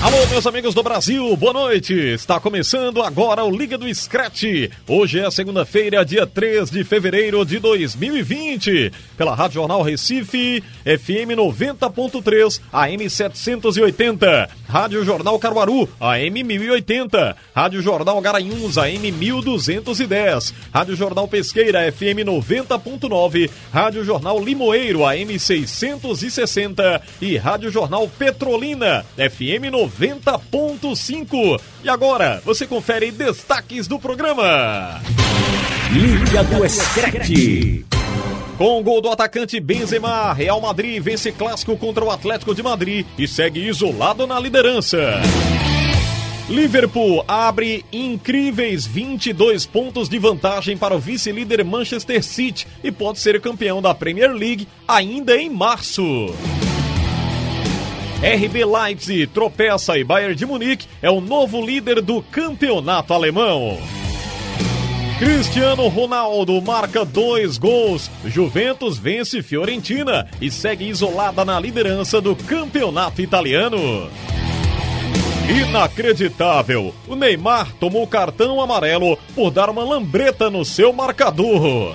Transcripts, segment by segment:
Alô, meus amigos do Brasil, boa noite. Está começando agora o Liga do Scratch. Hoje é segunda-feira, dia 3 de fevereiro de 2020. Pela Rádio Jornal Recife, FM 90.3, AM 780. Rádio Jornal Caruaru, AM 1080. Rádio Jornal Garanhuns, AM 1210. Rádio Jornal Pesqueira, FM 90.9. Rádio Jornal Limoeiro, AM 660. E Rádio Jornal Petrolina, FM 90. 90.5. E agora, você confere destaques do programa. Liga do Screte. Com o gol do atacante Benzema, Real Madrid vence clássico contra o Atlético de Madrid e segue isolado na liderança. Liverpool abre incríveis 22 pontos de vantagem para o vice-líder Manchester City e pode ser campeão da Premier League ainda em março. RB Leipzig tropeça e Bayern de Munique é o novo líder do campeonato alemão. Cristiano Ronaldo marca dois gols. Juventus vence Fiorentina e segue isolada na liderança do campeonato italiano. Inacreditável! O Neymar tomou cartão amarelo por dar uma lambreta no seu marcador.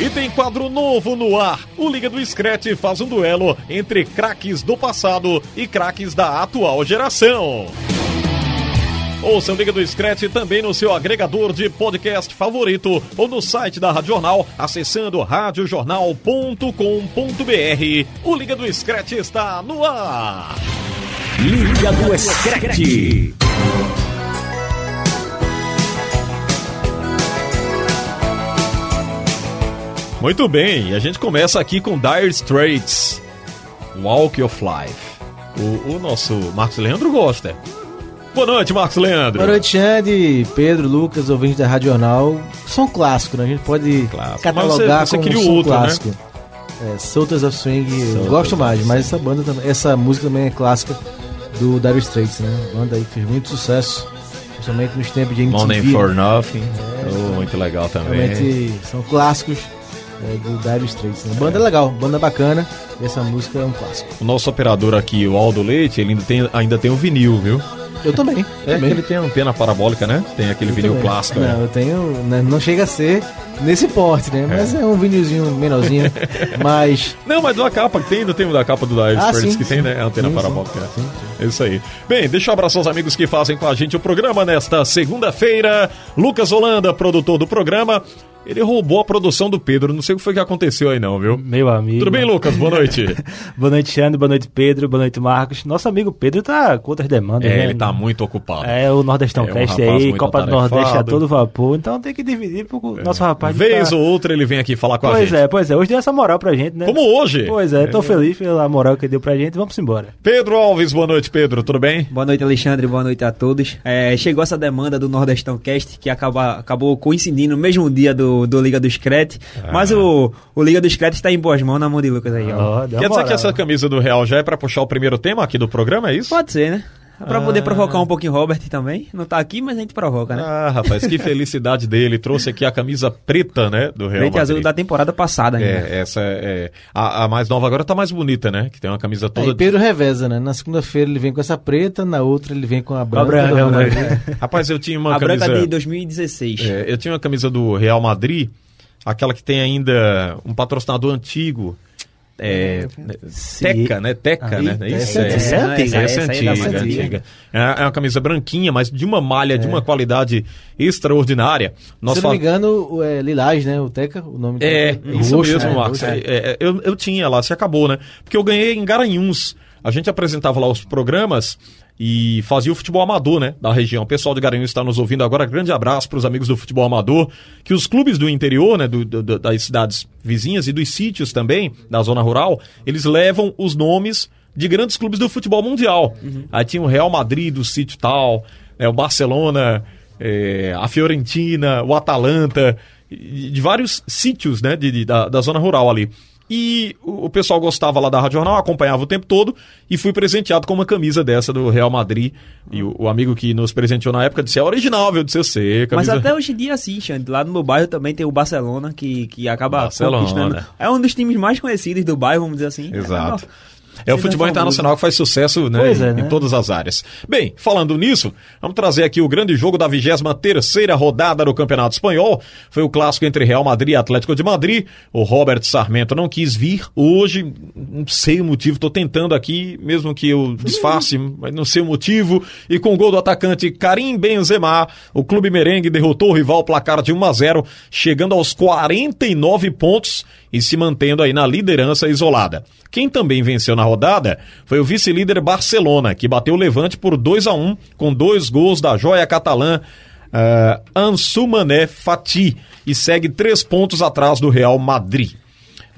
E tem quadro novo no ar. O Liga do Scratch faz um duelo entre craques do passado e craques da atual geração. Ouça o Liga do Scratch também no seu agregador de podcast favorito ou no site da Rádio Jornal, acessando radiojornal.com.br. O Liga do Scratch está no ar. Liga do Scratch. Muito bem, e a gente começa aqui com Dire Straits, Walk of Life. O, o nosso Marcos Leandro gosta. Boa noite, Marcos Leandro. Boa noite, Xande, Pedro, Lucas, ouvintes da Rádio Jornal. Som clássico, né? A gente pode Clássico. catalogar você- você como um som outro, né? clássico. É, Soltas of Swing, eu gosto mais, mas essa banda também, essa música também é clássica do Dire Straits, né? Banda aí que fez muito sucesso, principalmente nos tempos de MTV. Money né? for Nothing. Oh, muito legal também. Realmente são clássicos é, do Dire Straits. Né? Banda legal, banda bacana, e essa música é um clássico. O nosso operador aqui, o Aldo Leite, ele ainda tem, ainda tem o vinil, viu? Eu também, É, também. ele tem antena parabólica, né? Tem aquele Eu vinil também. clássico. Não, né? eu tenho. né, Não chega a ser nesse porte, né? Mas é, um vinilzinho menorzinho. mas. Não, mas da capa, tem, ainda tem o da capa do Dire Ah, Straits sim, que tem, sim. né? A antena Sim, parabólica. sim, né? É isso aí. Bem, deixa eu abraçar os amigos que fazem com a gente o programa nesta segunda-feira. Lucas Holanda, produtor do programa. Ele roubou a produção do Pedro. Não sei o que foi que aconteceu aí, não, viu? Meu amigo. Tudo bem, Lucas? Boa noite. boa noite, Xande. Boa noite, Pedro. Boa noite, Marcos. Nosso amigo Pedro tá com outras demandas, É, né? ele tá muito ocupado. É, o Nordestão É um Cast rapaz aí, Copa do. Nordeste a todo vapor. Então tem que dividir pro nosso rapaz. Vez tá- ou outra ele vem aqui falar com a Pois gente. é, pois é. Hoje deu essa moral pra gente, né? Como hoje. Pois é, tô feliz pela moral que deu pra gente. Vamos embora. Pedro Alves, boa noite, Pedro. Tudo bem? Boa noite, Alexandre. Boa noite a todos. É, chegou essa demanda do Nordestão Cast, que acaba, acabou coincidindo no mesmo dia do, do Liga do Screte. Ah. Mas o, o Liga do Screte está em boas mãos na mão de Lucas aí, ó. Quer uma dizer que moral. essa camisa do Real já é pra puxar o primeiro tema aqui do programa, é isso? Pode ser, né? Pra Ah. poder provocar um pouquinho o Robert também. Não tá aqui, mas a gente provoca, né? Ah, rapaz, que felicidade dele. Trouxe aqui a camisa preta, né, do Real Frente azul Madrid. da temporada passada ainda. É, essa é. A, a mais nova agora tá mais bonita, né? Que tem uma camisa toda. Aí Pedro reveza, né? Na segunda-feira ele vem com essa preta, na outra ele vem com a branca. branca, do Real né? Madrid. Rapaz, eu tinha uma a camisa. branca de 2016. É, eu tinha uma camisa do Real Madrid, aquela que tem ainda um patrocinador antigo. É, Teca, né? Teca, Ah, né? Isso essa é, é essa é antiga, antiga, essa é antiga, antiga. antiga. É é uma camisa branquinha, mas de uma malha, de uma qualidade extraordinária. Nós Se eu não me engano, é Lilás, né? O Teca, o nome É, isso Roxo, mesmo, né? Marcos. É, é, eu, eu tinha lá, se acabou, né? Porque eu ganhei em Garanhuns. A gente apresentava lá os programas e fazia o futebol amador, né, da região. O pessoal de Garanhuns está nos ouvindo agora. Grande abraço para os amigos do futebol amador, que os clubes do interior, né, do- do- das cidades vizinhas e dos sítios também, da zona rural, eles levam os nomes de grandes clubes do futebol mundial. Aí tinha o Real Madrid do sítio tal, né, o Barcelona, eh, a Fiorentina, o Atalanta, e- de vários sítios, né, de, de- da, da zona rural ali. E o, pessoal gostava lá da Rádio Jornal, acompanhava o tempo todo e fui presenteado com uma camisa dessa do Real Madrid. E o, o amigo que nos presenteou na época disse: é original, viu, de CC. Mas Camisa... até hoje em dia, sim, Xande. Lá no meu bairro também tem o Barcelona, que, que acaba Barcelona. conquistando. É um dos times mais conhecidos do bairro, vamos dizer assim. Exato. É, É o futebol é famoso. internacional que faz sucesso né, é, em, né? em todas as áreas. Bem, falando nisso, vamos trazer aqui o grande jogo da 23ª rodada do Campeonato Espanhol. Foi o clássico entre Real Madrid e Atlético de Madrid. O Robert Sarmento não quis vir hoje, não sei o motivo, estou tentando aqui, mesmo que eu disfarce, mas não sei o motivo. E com o gol do atacante Karim Benzema, o clube merengue derrotou o rival placar de 1 a 0, chegando aos 49 pontos e se mantendo aí na liderança isolada. Quem também venceu na rodada foi o vice-líder Barcelona, que bateu o Levante por 2 a 1 com dois gols da joia catalã uh, Ansu Mané Fati e segue três pontos atrás do Real Madrid.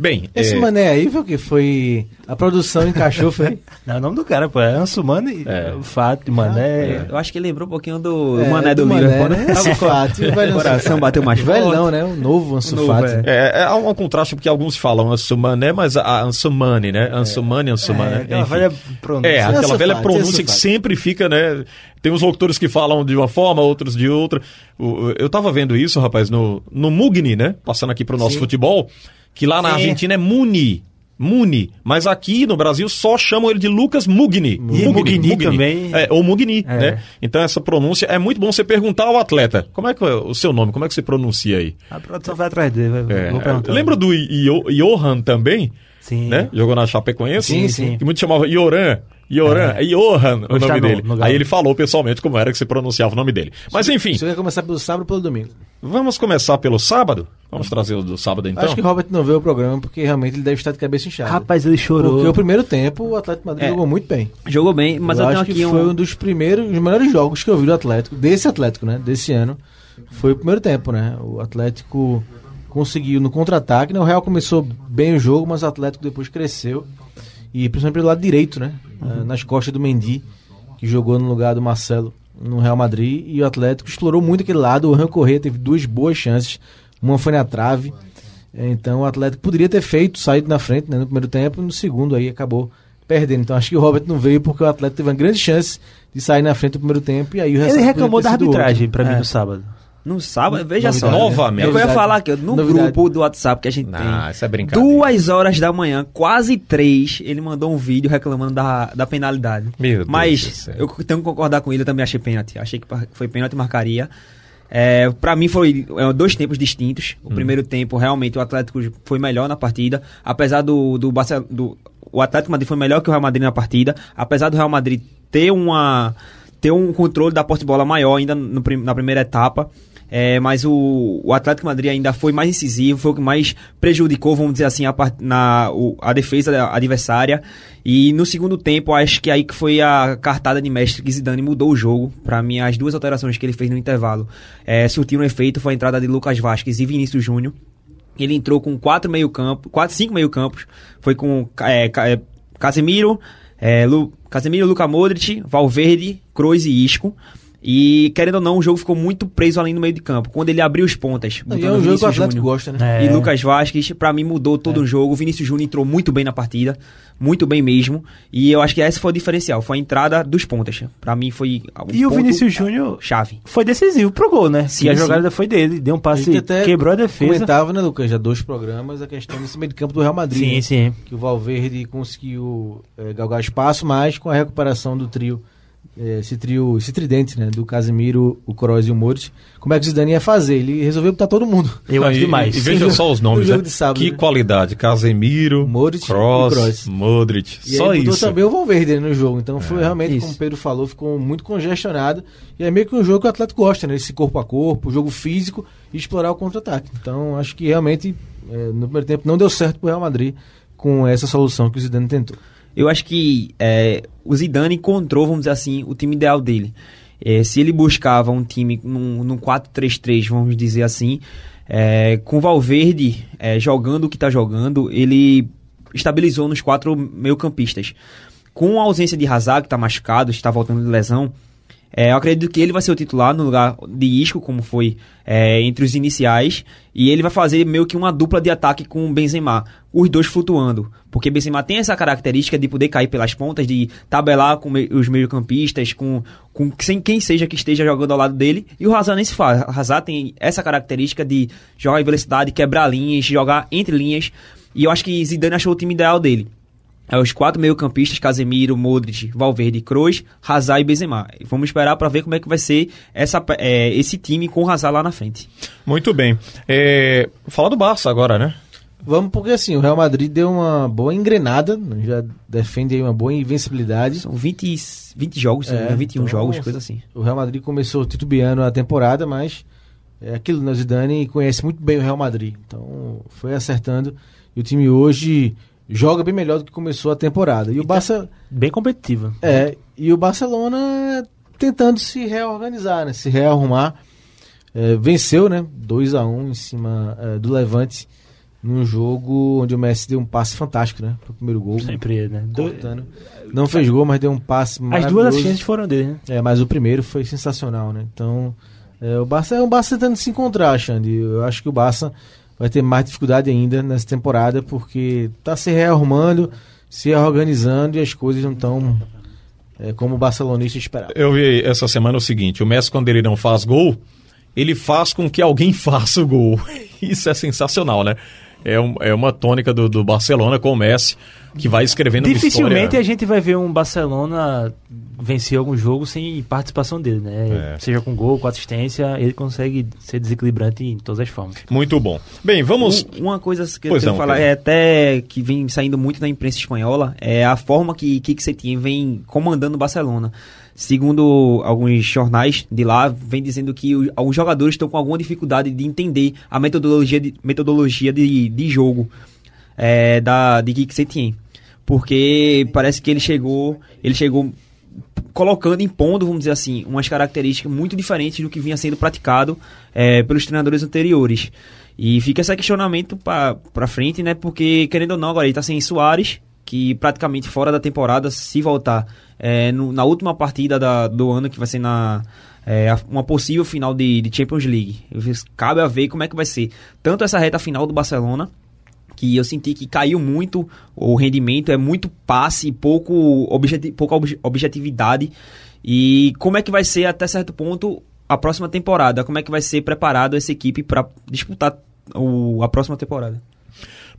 Bem, Esse é, mané aí foi o que? Foi. A produção encaixou, foi. Não, é o nome do cara, pô. É Ansumani, É. o Fato, Mané. Eu acho que ele lembrou um pouquinho do É, Mané do, Mané, Liverpool, né? né? Ansu Fati, o velho coração bateu mais O velhão, né? O novo Ansu Novo, Fati. é. é, é um, contraste porque alguns falam Ansumané, mas a Ansumani, né? Ansumani, Ansumané. É, aquela velha pronúncia. É, aquela velha pronúncia que sempre fica, né? Tem uns locutores que falam de uma forma, outros de outra. Eu tava vendo isso, rapaz, no, no Mugni, né? Passando aqui pro nosso futebol, que lá na Sim. Argentina é Muni. Muni, mas aqui no Brasil só chamam ele de Lucas Mugni. E Mugni também. É, ou Mugni, É. né? Então essa pronúncia é muito bom você perguntar ao atleta. Como é que é o seu nome? Como é que você pronuncia aí? A produção vai atrás dele. vai- É, vou perguntar. lembra do Johan também? Sim. Né? Jogou na Chapecoense? Sim, sim. Que muito chamava Ioran. Ioran, é, Johan o Hoje nome tá no- dele. no. Aí ele falou pessoalmente como era que se pronunciava o nome dele. Mas enfim, Você quer começar pelo sábado ou pelo domingo? vamos começar pelo sábado? Vamos trazer o do sábado então? Acho que o Robert não vê o programa porque realmente ele deve estar de cabeça inchada. Rapaz, ele chorou. Porque o primeiro tempo o Atlético Madrid É. jogou muito bem. Jogou bem, mas eu eu, tenho acho que aqui foi um... um dos primeiros, os melhores jogos que eu vi do Atlético, desse Atlético, né? Desse ano. Foi o primeiro tempo, né? O Atlético conseguiu no contra-ataque, né? O Real começou bem o jogo, mas o Atlético depois cresceu. E principalmente pelo lado direito, né? Ah, nas costas do Mendy, que jogou no lugar do Marcelo no Real Madrid. E o Atlético explorou muito aquele lado. O Corrêa teve duas boas chances. Uma foi na trave. Então o Atlético poderia ter feito, saído na frente né, no primeiro tempo, e no segundo aí acabou perdendo. Então acho que o Robert não veio porque o Atlético teve uma grande chance de sair na frente no primeiro tempo e aí o Ele reclamou da sido arbitragem pra mim É. no sábado. No sábado, veja só. Novamente. É eu ia falar aqui, no Novidade. grupo do WhatsApp que a gente Ah, tem. isso é brincadeira. Duas horas da manhã, quase três, ele mandou um vídeo reclamando da, da penalidade. Meu Deus do Mas céu. eu tenho que concordar com ele, eu também achei pênalti. Achei que foi pênalti e marcaria. É, para mim foi é, dois tempos distintos. O primeiro tempo, realmente, o Atlético foi melhor na partida. Apesar do, do, do O Atlético Madrid foi melhor que o Real Madrid na partida. Apesar do Real Madrid ter uma ter um controle da posse de bola maior ainda no na primeira etapa. É, mas o, o Atlético Madrid ainda foi mais incisivo, foi o que mais prejudicou, vamos dizer assim, a, na, o- a defesa adversária. E no segundo tempo, acho que aí que foi a cartada de mestre que Zidane mudou o jogo. Pra mim, as duas alterações que ele fez no intervalo é, surtiram efeito. Foi a entrada de Lucas Vasquez e Vinícius Júnior. Ele entrou com quatro meio campo, quatro, cinco meio campos. Foi com é, é, Casemiro, é, Lu, Casemiro, Luka Modric, Valverde, Kroos e Isco. E, querendo ou não, o jogo ficou muito preso ali no meio de campo. Quando ele abriu os pontas, E é botando um jogo que o Vinícius Atlético Júnior gosta, né? É. e Lucas Vasquez, pra mim mudou todo o jogo. O Vinícius Júnior entrou muito bem na partida, muito bem mesmo. E eu acho que esse foi o diferencial, foi a entrada dos pontas. Pra mim foi um E o Vinícius Júnior chave. foi decisivo pro gol, né? Sim, e a sim. jogada foi dele. Deu um passe, até quebrou a defesa. Comentava, né, Lucas, já dois programas, a questão desse meio de campo do Real Madrid. Sim, né? sim. Que o Valverde conseguiu eh, galgar espaço, mas com a recuperação do trio, esse trio, esse tridente, né, do Casemiro, o Kroos e o Modric, como é que o Zidane ia fazer? Ele resolveu botar todo mundo. Eu acho demais. E, e veja só os nomes, né? de sábado, que né? qualidade. Casemiro, Modric Kroos, Kroos. Modric. E só aí botou isso. também o Valverde né, no jogo. Então foi realmente, isso. como o Pedro falou, ficou muito congestionado. E é meio que um jogo que o Atlético gosta, né? Esse corpo a corpo, jogo físico e explorar o contra-ataque. Então acho que realmente eh, no primeiro tempo não deu certo pro Real Madrid com essa solução que o Zidane tentou. Eu acho que é, o Zidane encontrou, vamos dizer assim, o time ideal dele. É, se ele buscava um time num, num 4-3-3, vamos dizer assim, é, com o Valverde é, jogando o que está jogando, ele estabilizou nos quatro meio-campistas. Com a ausência de Hazard, que está machucado, está voltando de lesão, é, eu acredito que ele vai ser o titular no lugar de Isco, como foi é, entre os iniciais, e ele vai fazer meio que uma dupla de ataque com o Benzema, os dois flutuando, porque Benzema tem essa característica de poder cair pelas pontas, de tabelar com os meio-campistas, com, com sem quem seja que esteja jogando ao lado dele, e o Hazard nem se faz. O Hazard tem essa característica de jogar em velocidade, quebrar linhas, jogar entre linhas, e eu acho que Zidane achou o time ideal dele. É os quatro meio-campistas, Casemiro, Modric, Valverde, Kroos, Hazard e Benzema. Vamos esperar para ver como é que vai ser essa, é, esse time com o Hazard lá na frente. Muito bem. É, falar do Barça agora, né? Vamos porque assim, o Real Madrid deu uma boa engrenada, já defende aí uma boa invencibilidade. São 20, 20 jogos, engano, 21 então, jogos, coisa assim. O Real Madrid começou titubeando a temporada, mas é aquilo, né? O Zidane conhece muito bem o Real Madrid. Então foi acertando. E o time hoje joga bem melhor do que começou a temporada. E o Barça. Bem competitiva. É, e o Barcelona tentando se reorganizar, né? Se rearrumar. É, venceu, né? 2 a 1 em cima é, do Levante. Num jogo onde o Messi deu um passe fantástico, né? Pro primeiro gol. Sempre né? Do- cortando. Não fez gol, mas deu um passe As duas assistências foram dele, né? É, mas o primeiro foi sensacional, né? Então, é, o Barça é um Barça tentando se encontrar, Xande. Eu acho que o Barça vai ter mais dificuldade ainda nessa temporada, porque tá se rearrumando, se reorganizando e as coisas não estão é, como o barcelonista esperava. Eu vi essa semana o seguinte: o Messi, quando ele não faz gol, ele faz com que alguém faça o gol. Isso é sensacional, né? É, um- é uma tônica do, do Barcelona com o Messi, que vai escrevendo Dificilmente história. a gente vai ver um Barcelona vencer algum jogo sem participação dele, né? É. Seja com gol, com assistência, ele consegue ser desequilibrante em todas as formas. Muito bom. Bem, vamos. Um- uma coisa que eu Pois tenho não, falar é até que vem saindo muito na imprensa espanhola é a forma que Kike Setien vem comandando o Barcelona. Segundo alguns jornais de lá, vem dizendo que o- alguns jogadores estão com alguma dificuldade de entender a metodologia de, metodologia de, de jogo é, da, de Kike Setien. Porque parece que ele chegou, ele chegou colocando, impondo, vamos dizer assim, umas características muito diferentes do que vinha sendo praticado é, pelos treinadores anteriores. E fica esse questionamento pra frente, né? Porque, querendo ou não, agora ele tá sem Soares, que praticamente fora da temporada, se voltar é, no- na última partida da- do ano, que vai ser na. é, uma possível final de, de Champions League. Cabe a ver como é que vai ser. Tanto essa reta final do Barcelona, que eu senti que caiu muito o rendimento, é muito passe, pouco objeti pouca obje- objetividade. E como é que vai ser até certo ponto a próxima temporada? Como é que vai ser preparado essa equipe para disputar o- a próxima temporada?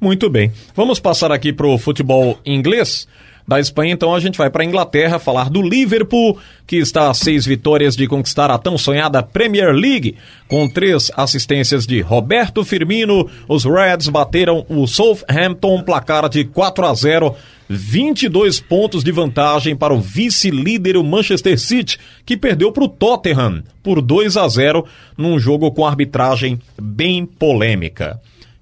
Muito bem. Vamos passar aqui pro futebol inglês. Da Espanha, então, a gente vai para Inglaterra falar do Liverpool, que está a seis vitórias de conquistar a tão sonhada Premier League. Com três assistências de Roberto Firmino, os Reds bateram o Southampton, placar de 4 a 0. 22 pontos de vantagem para o vice-líder o Manchester City, que perdeu para o Tottenham por 2 a 0 num jogo com arbitragem bem polêmica.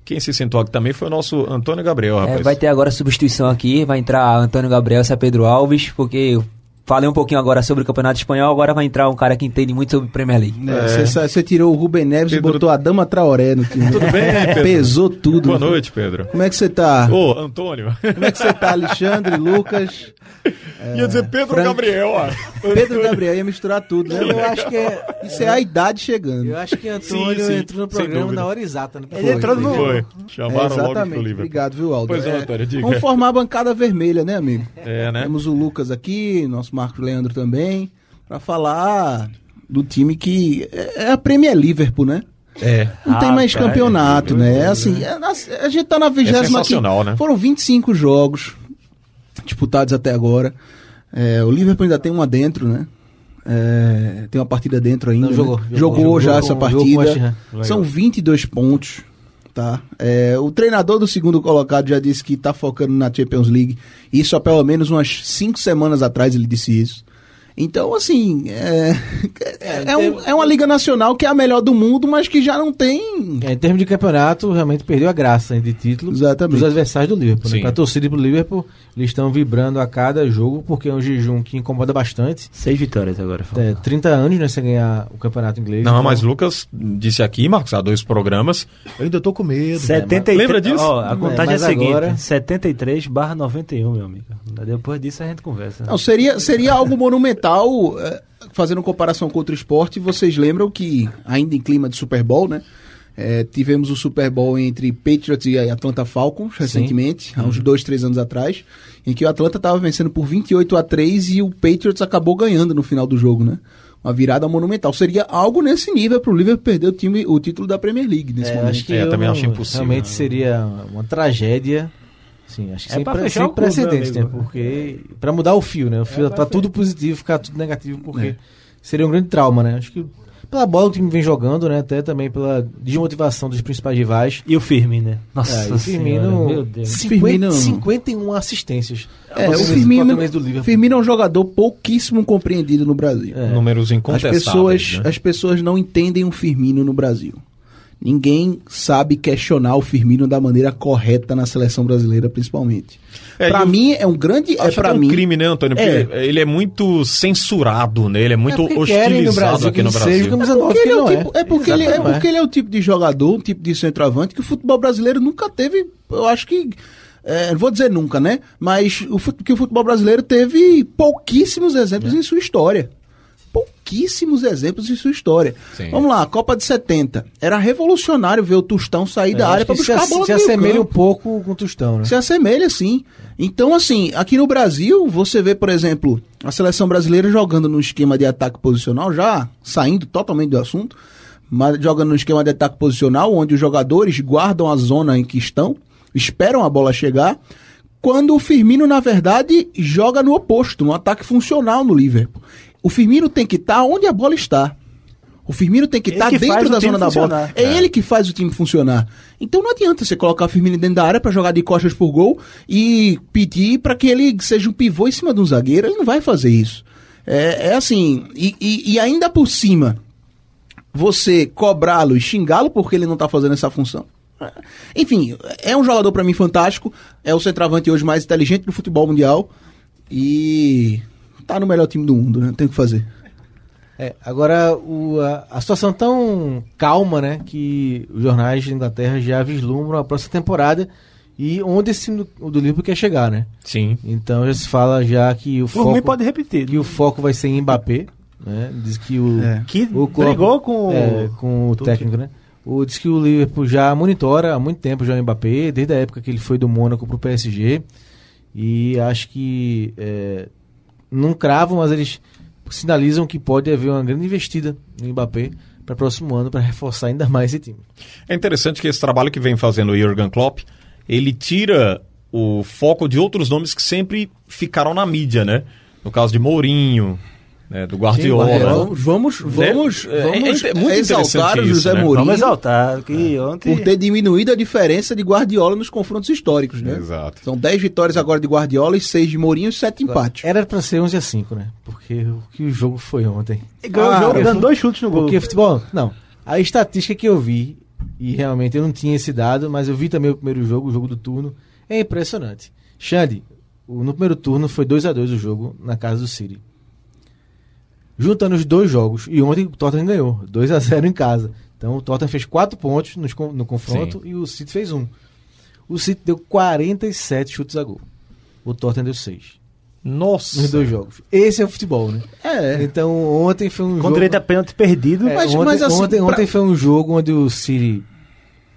Quem se sentou aqui também foi o nosso Antônio Gabriel, É, rapaz. vai ter agora substituição aqui, vai entrar Antônio Gabriel e Pedro Alves, porque eu falei um pouquinho agora sobre o Campeonato Espanhol, agora vai entrar um cara que entende muito sobre Premier League. É, Você sa- você tirou o Ruben Neves Pedro- e botou a Dama Traoré no time. Tudo bem, Pedro? Pesou tudo. Boa noite, Pedro. Como é que você tá? Ô, Antônio. Como é que você tá, Alexandre, Lucas? Ia dizer Pedro Frank- Gabriel, ó. Pedro Gabriel ia misturar tudo, né? Eu acho que é. Isso é a idade chegando. Eu acho que Antônio Sim, sim, entrou no programa na hora exata. Né? Ele entrou no- Foi. Chamaram É, logo pro exatamente. Liverpool. Obrigado, viu, Aldo? Pois não, É, Antônio, diga. Vamos formar a bancada vermelha, né, amigo? É, né? Temos o Lucas aqui, nosso Marcos Leandro também, pra falar do time que é é a Premier Liverpool, né? É. Não tem mais campeonato, né? É assim, é na- a gente tá na vigésima sensacional, né? Foram 25 jogos disputados até agora. É, o Liverpool ainda tem uma dentro, né? É, tem uma partida dentro ainda. Não, jogou, né? jogou, Jogou, jogou já essa partida. São 22 pontos. Tá? É, o treinador do segundo colocado já disse que tá focando na Champions League. Isso há pelo menos umas 5 semanas atrás ele disse isso. Então, assim, é, é, É, um- é uma Liga Nacional que é a melhor do mundo, mas que já não tem. É, em termos de campeonato, realmente perdeu a graça hein, de título Exatamente. dos adversários do Liverpool. Né? Para a torcida e pro Liverpool, eles estão vibrando a cada jogo, porque é um jejum que incomoda bastante. Seis vitórias agora. É, 30 anos né, sem ganhar o campeonato inglês. Não, então- mas Lucas disse aqui, Marcos, há dois programas. Eu ainda tô com medo. 73, Lembra disso? Ó, a contagem é, a seguinte: agora- 73 barra 91, meu amigo. Depois disso a gente conversa. Não, seria, seria algo monumental, é, fazendo comparação com outro esporte. Vocês lembram que, ainda em clima de Super Bowl, né? é, tivemos o Super Bowl entre Patriots e Atlanta Falcons recentemente, há uns dois, três anos atrás, em que o Atlanta estava vencendo por 28 a 3 e o Patriots acabou ganhando no final do jogo, né? Uma virada monumental. Seria algo nesse nível para o Liverpool perder o, time, o título da Premier League nesse É, momento. acho que É, eu eu também acho impossível, Realmente né? seria uma tragédia. Sim, acho que É sem, pra sem o precedentes, né? Porque. Pra mudar o fio, né? O fio tá tudo positivo, ficar tudo negativo, porque seria um grande trauma, né? Acho que pela bola que o time vem jogando, né? Até também pela desmotivação dos principais rivais. E o Firmino, né? Nossa É, o Firmino, Senhora, meu Deus. 50, Firmino- 51 assistências. É, o Quatro Firmino, do. Firmino é um jogador pouquíssimo compreendido no Brasil. É. Números As incontestáveis. pessoas, né? as pessoas não entendem o Firmino no Brasil. Ninguém sabe questionar o Firmino da maneira correta na seleção brasileira, principalmente. É, Pra o- mim é um grande, é para até um mim. crime, né, Antônio? É. Porque ele é muito censurado, né? Ele é muito porque querem no hostilizado Brasil aqui no Brasil. seja camisa nove, Porque que ele é, o é. tipo, é porque ele é, é. porque ele é o tipo de jogador, um tipo de centroavante que o futebol brasileiro nunca teve. Eu acho que é, não vou dizer nunca, né? Mas o, que o futebol brasileiro teve pouquíssimos exemplos em sua história. Pouquíssimos exemplos em sua história. Sim. Vamos lá, Copa de 70. Era revolucionário ver o Tostão sair da É, área acho para buscar a bola se assemelha um campo. pouco com o Tostão, né? Se assemelha, sim. Então, assim, aqui no Brasil, você vê, por exemplo, a seleção brasileira jogando no esquema de ataque posicional, já saindo totalmente do assunto, mas jogando no esquema de ataque posicional, onde os jogadores guardam a zona em que estão, esperam a bola chegar, quando o Firmino, na verdade, joga no oposto, no ataque funcional no Liverpool. O Firmino tem que estar onde a bola está. O Firmino tem que estar faz dentro da zona da bola. funcionar. É, ele que faz o time funcionar. Então não adianta você colocar o Firmino dentro da área pra jogar de costas por gol e pedir pra que ele seja um pivô em cima de um zagueiro. Ele não vai fazer isso. É, é assim, e, e- e ainda por cima, você cobrá-lo e xingá-lo porque ele não tá fazendo essa função. Enfim, é um jogador pra mim fantástico. É o centroavante hoje mais inteligente do futebol mundial. E tá no melhor time do mundo, né? Não tem o que fazer. É, agora, o, a, a situação tão calma, né, que os jornais da Inglaterra já vislumbram a próxima temporada e onde esse time do, do Liverpool quer chegar, né? Sim. Então já se fala já que o Por foco, pode repetir. que o foco vai ser em Mbappé, né? Diz que o, É. Que o Klopp- brigou com, é, com o técnico, né? O, diz que o Liverpool já monitora há muito tempo já o Mbappé, desde a época que ele foi do Mônaco pro PSG. E acho que é, não cravam, mas eles sinalizam que pode haver uma grande investida no Mbappé para o próximo ano para reforçar ainda mais esse time. É interessante que esse trabalho que vem fazendo o Jurgen Klopp, ele tira o foco de outros nomes que sempre ficaram na mídia, né? No caso de Mourinho, né? do Guardiola. Guardiola. Vamos, vamos, vamos, É, vamos é muito exaltar o isso, José né? Mourinho Vamos exaltar, que ontem... por ter diminuído a diferença de Guardiola nos confrontos históricos, né? Exato. São 10 vitórias agora de Guardiola e 6 de Mourinho e 7 empates. Era para ser 11 a 5, né? Porque o que o jogo foi ontem. ganhou Ah, o jogo dando dois chutes no gol. Porque futebol, não. A estatística que eu vi, e realmente eu não tinha esse dado, mas eu vi também o primeiro jogo, o jogo do turno, é impressionante. Xande, o- no primeiro turno foi 2 a 2 o jogo na casa do City. Juntando os dois jogos, e ontem o Tottenham ganhou, 2 a 0 em casa. Então o Tottenham fez 4 pontos con- no confronto e o City fez um. O City deu 47 chutes a gol. O Tottenham deu 6 Nossa. nos dois jogos. Esse é o futebol, né? É. Então ontem foi um Com jogo. direito a pênalti perdido. É, Mas- ontem, mas assim, ontem, pra- ontem foi um jogo onde o City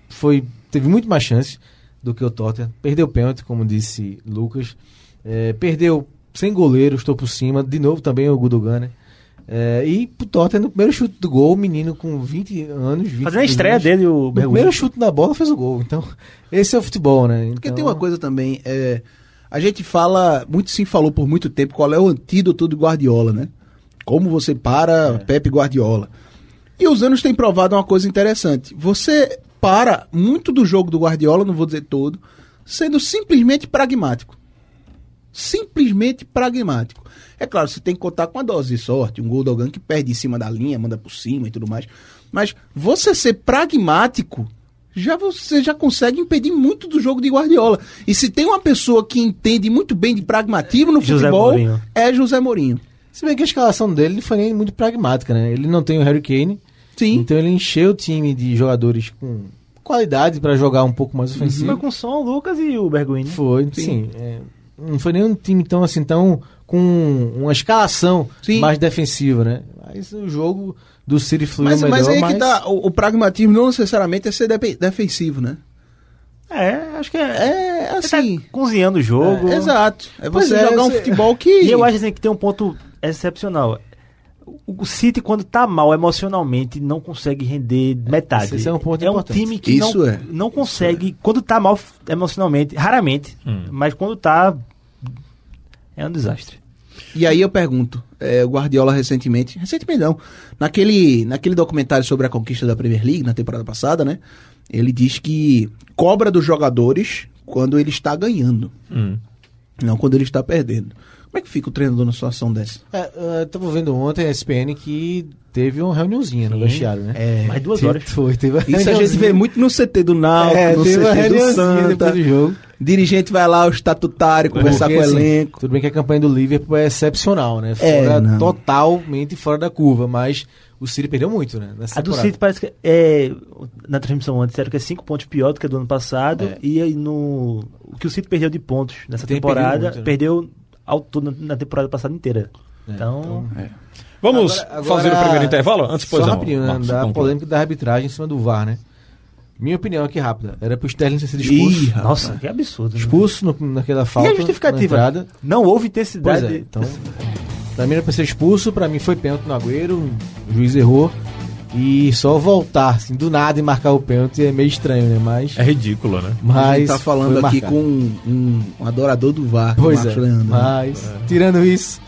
foi, teve muito mais chances do que o Tottenham. Perdeu pênalti, como disse Lucas. É, perdeu sem goleiro, estou por cima. De novo também o Gudogan, né? É, e pro Tottenham, no primeiro chute do gol, o menino com 20 anos. 20 Fazendo a estreia anos, dele, o Bergwijn. primeiro chute na bola fez o gol. Então, esse é o futebol, né? Porque Então, tem uma coisa também, é, a gente fala, muito se falou por muito tempo qual é o antídoto do Guardiola, né? Como você para Pepe Guardiola. E os anos têm provado uma coisa interessante. Você para muito do jogo do Guardiola, não vou dizer todo, sendo simplesmente pragmático. Simplesmente pragmático. É claro, você tem que contar com a dose de sorte, um gol de alguém que perde em cima da linha, manda por cima e tudo mais. Mas você ser pragmático, já você já consegue impedir muito do jogo de Guardiola. E se tem uma pessoa que entende muito bem de pragmatismo no José futebol, Mourinho. é José Mourinho. Se bem que a escalação dele não foi nem muito pragmática, né? Ele não tem o Harry Kane, Sim. então ele encheu o time de jogadores com qualidade pra jogar um pouco mais ofensivo. Foi com som, o Lucas e o Berguini. Foi, sim. é, não foi nem um time tão assim, tão com uma escalação Sim. mais defensiva, né? Mas o jogo do City fluiu Mas, melhor, mas aí é mas que tá. O, o pragmatismo não necessariamente é ser depe- defensivo, né? É, acho que é. É Ele assim. tá cozinhando o jogo. é, exato. É Pois você é, jogar um futebol que. E eu acho assim, que tem um ponto excepcional. O City, quando tá mal emocionalmente, não consegue render metade. Esse é um ponto um importante. time que Isso não, é. não consegue. Quando tá mal emocionalmente, raramente, mas quando tá. É um desastre. E aí eu pergunto, é, o Guardiola recentemente, recentemente não, naquele, naquele documentário sobre a conquista da Premier League, na temporada passada, né? Ele diz que cobra dos jogadores quando ele está ganhando, Hum. não quando ele está perdendo. Como é que fica o treinador numa situação dessa? É, eu tava vendo ontem a SPN que teve uma reuniãozinha no vestiário, né? É, Mais duas horas. Foi, teve uma isso a gente vê muito no CT do Náutico, É, no CT do Santa. depois do jogo. Dirigente vai lá, o estatutário, conversar Porque, com o assim, elenco. Tudo bem que a campanha do Liverpool é excepcional, né? É, Fora, não. totalmente fora da curva, mas o City perdeu muito, né? A do. City parece que é. Na transmissão antes disseram que é 5 pontos pior do que a do ano passado. É. E aí no. O que o City perdeu de pontos nessa Tem temporada, perdido muito, né? perdeu ao todo na, na temporada passada inteira. então. Vamos Agora- agora- fazer o primeiro intervalo? Antes, pois Só não. rapidinho, né? Marcos, da polêmica da arbitragem em cima do VAR, né? Minha opinião aqui rápida. Era pro Sterling ter sido expulso. Ih, rapaz. Nossa, que absurdo. né? expulso no- naquela E falta. a na justificativa? Não houve intensidade. é, então. Pra mim era pra ser expulso, pra mim foi pênalti no Agüero, o juiz errou. E só voltar, assim, do nada e marcar o pênalti é meio estranho, né? Mas. É ridículo, né? a mas gente tá falando aqui marcado. com um, um- adorador do VAR, Pois é. Leandro. né? Mas, tirando isso.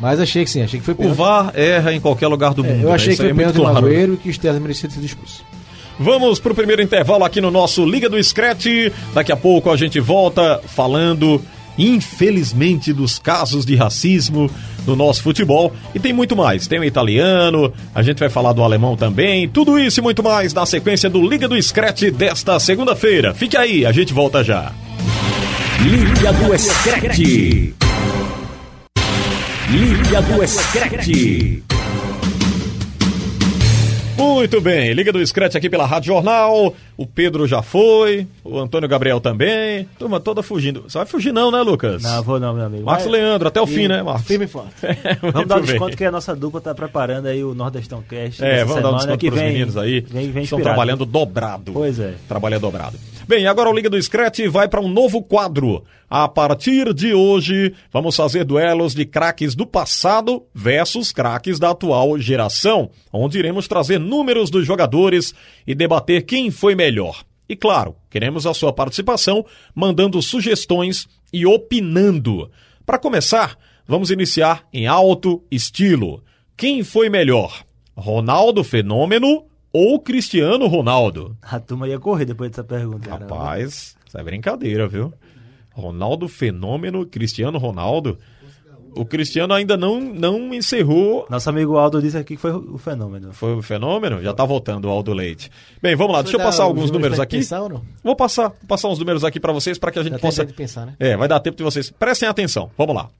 Mas achei que sim, achei que foi O pênalti. VAR erra em qualquer lugar do É, mundo. eu né? achei Isso que foi é pênalti claro. Agüero e que o Sterling merecia ter sido expulso. Vamos pro primeiro intervalo aqui no nosso Liga do Scratch. Daqui a pouco a gente volta falando, infelizmente, dos casos de racismo no nosso futebol. E tem muito mais. Tem o italiano, a gente vai falar do alemão também. Tudo isso e muito mais na sequência do Liga do Scratch desta segunda-feira. Fique aí, a gente volta já. Liga do Scratch. Liga do Scratch. Muito bem, Liga do Scratch aqui pela Rádio Jornal. O Pedro já foi, o Antônio Gabriel também. Turma toda fugindo. Você vai fugir não, né, Lucas? Não, vou não, meu amigo. Marcos Mas- Leandro, até o fim, né, Marcos? Firme e forte. Vamos Muito dar um bem. desconto que a nossa dupla tá preparando aí o Nordestão Cast. É, vamos dar um semana, desconto que para os vem- meninos aí. Vem, vem Estão inspirado. trabalhando dobrado. Pois é. Trabalha dobrado. Bem, agora o Liga do Scratch vai para um novo quadro. A partir de hoje, vamos fazer duelos de craques do passado versus craques da atual geração, onde iremos trazer números dos jogadores e debater quem foi melhor. E claro, queremos a sua participação, mandando sugestões e opinando. Para começar, vamos iniciar em alto estilo. Quem foi melhor? Ronaldo Fenômeno ou Cristiano Ronaldo? A turma ia correr depois dessa pergunta. Rapaz, isso é brincadeira, viu? Ronaldo Fenômeno, Cristiano Ronaldo. O Cristiano ainda não, não encerrou. Nosso amigo Aldo disse aqui que foi o fenômeno. Foi o fenômeno? Já tá voltando o Aldo Leite. Bem, vamos lá, deixa eu passar alguns números aqui. Pensar ou não? Vou passar, vou passar uns números aqui para vocês para que a gente Já tem possa. tempo de pensar, né? É, vai dar tempo de vocês. Prestem atenção, vamos lá.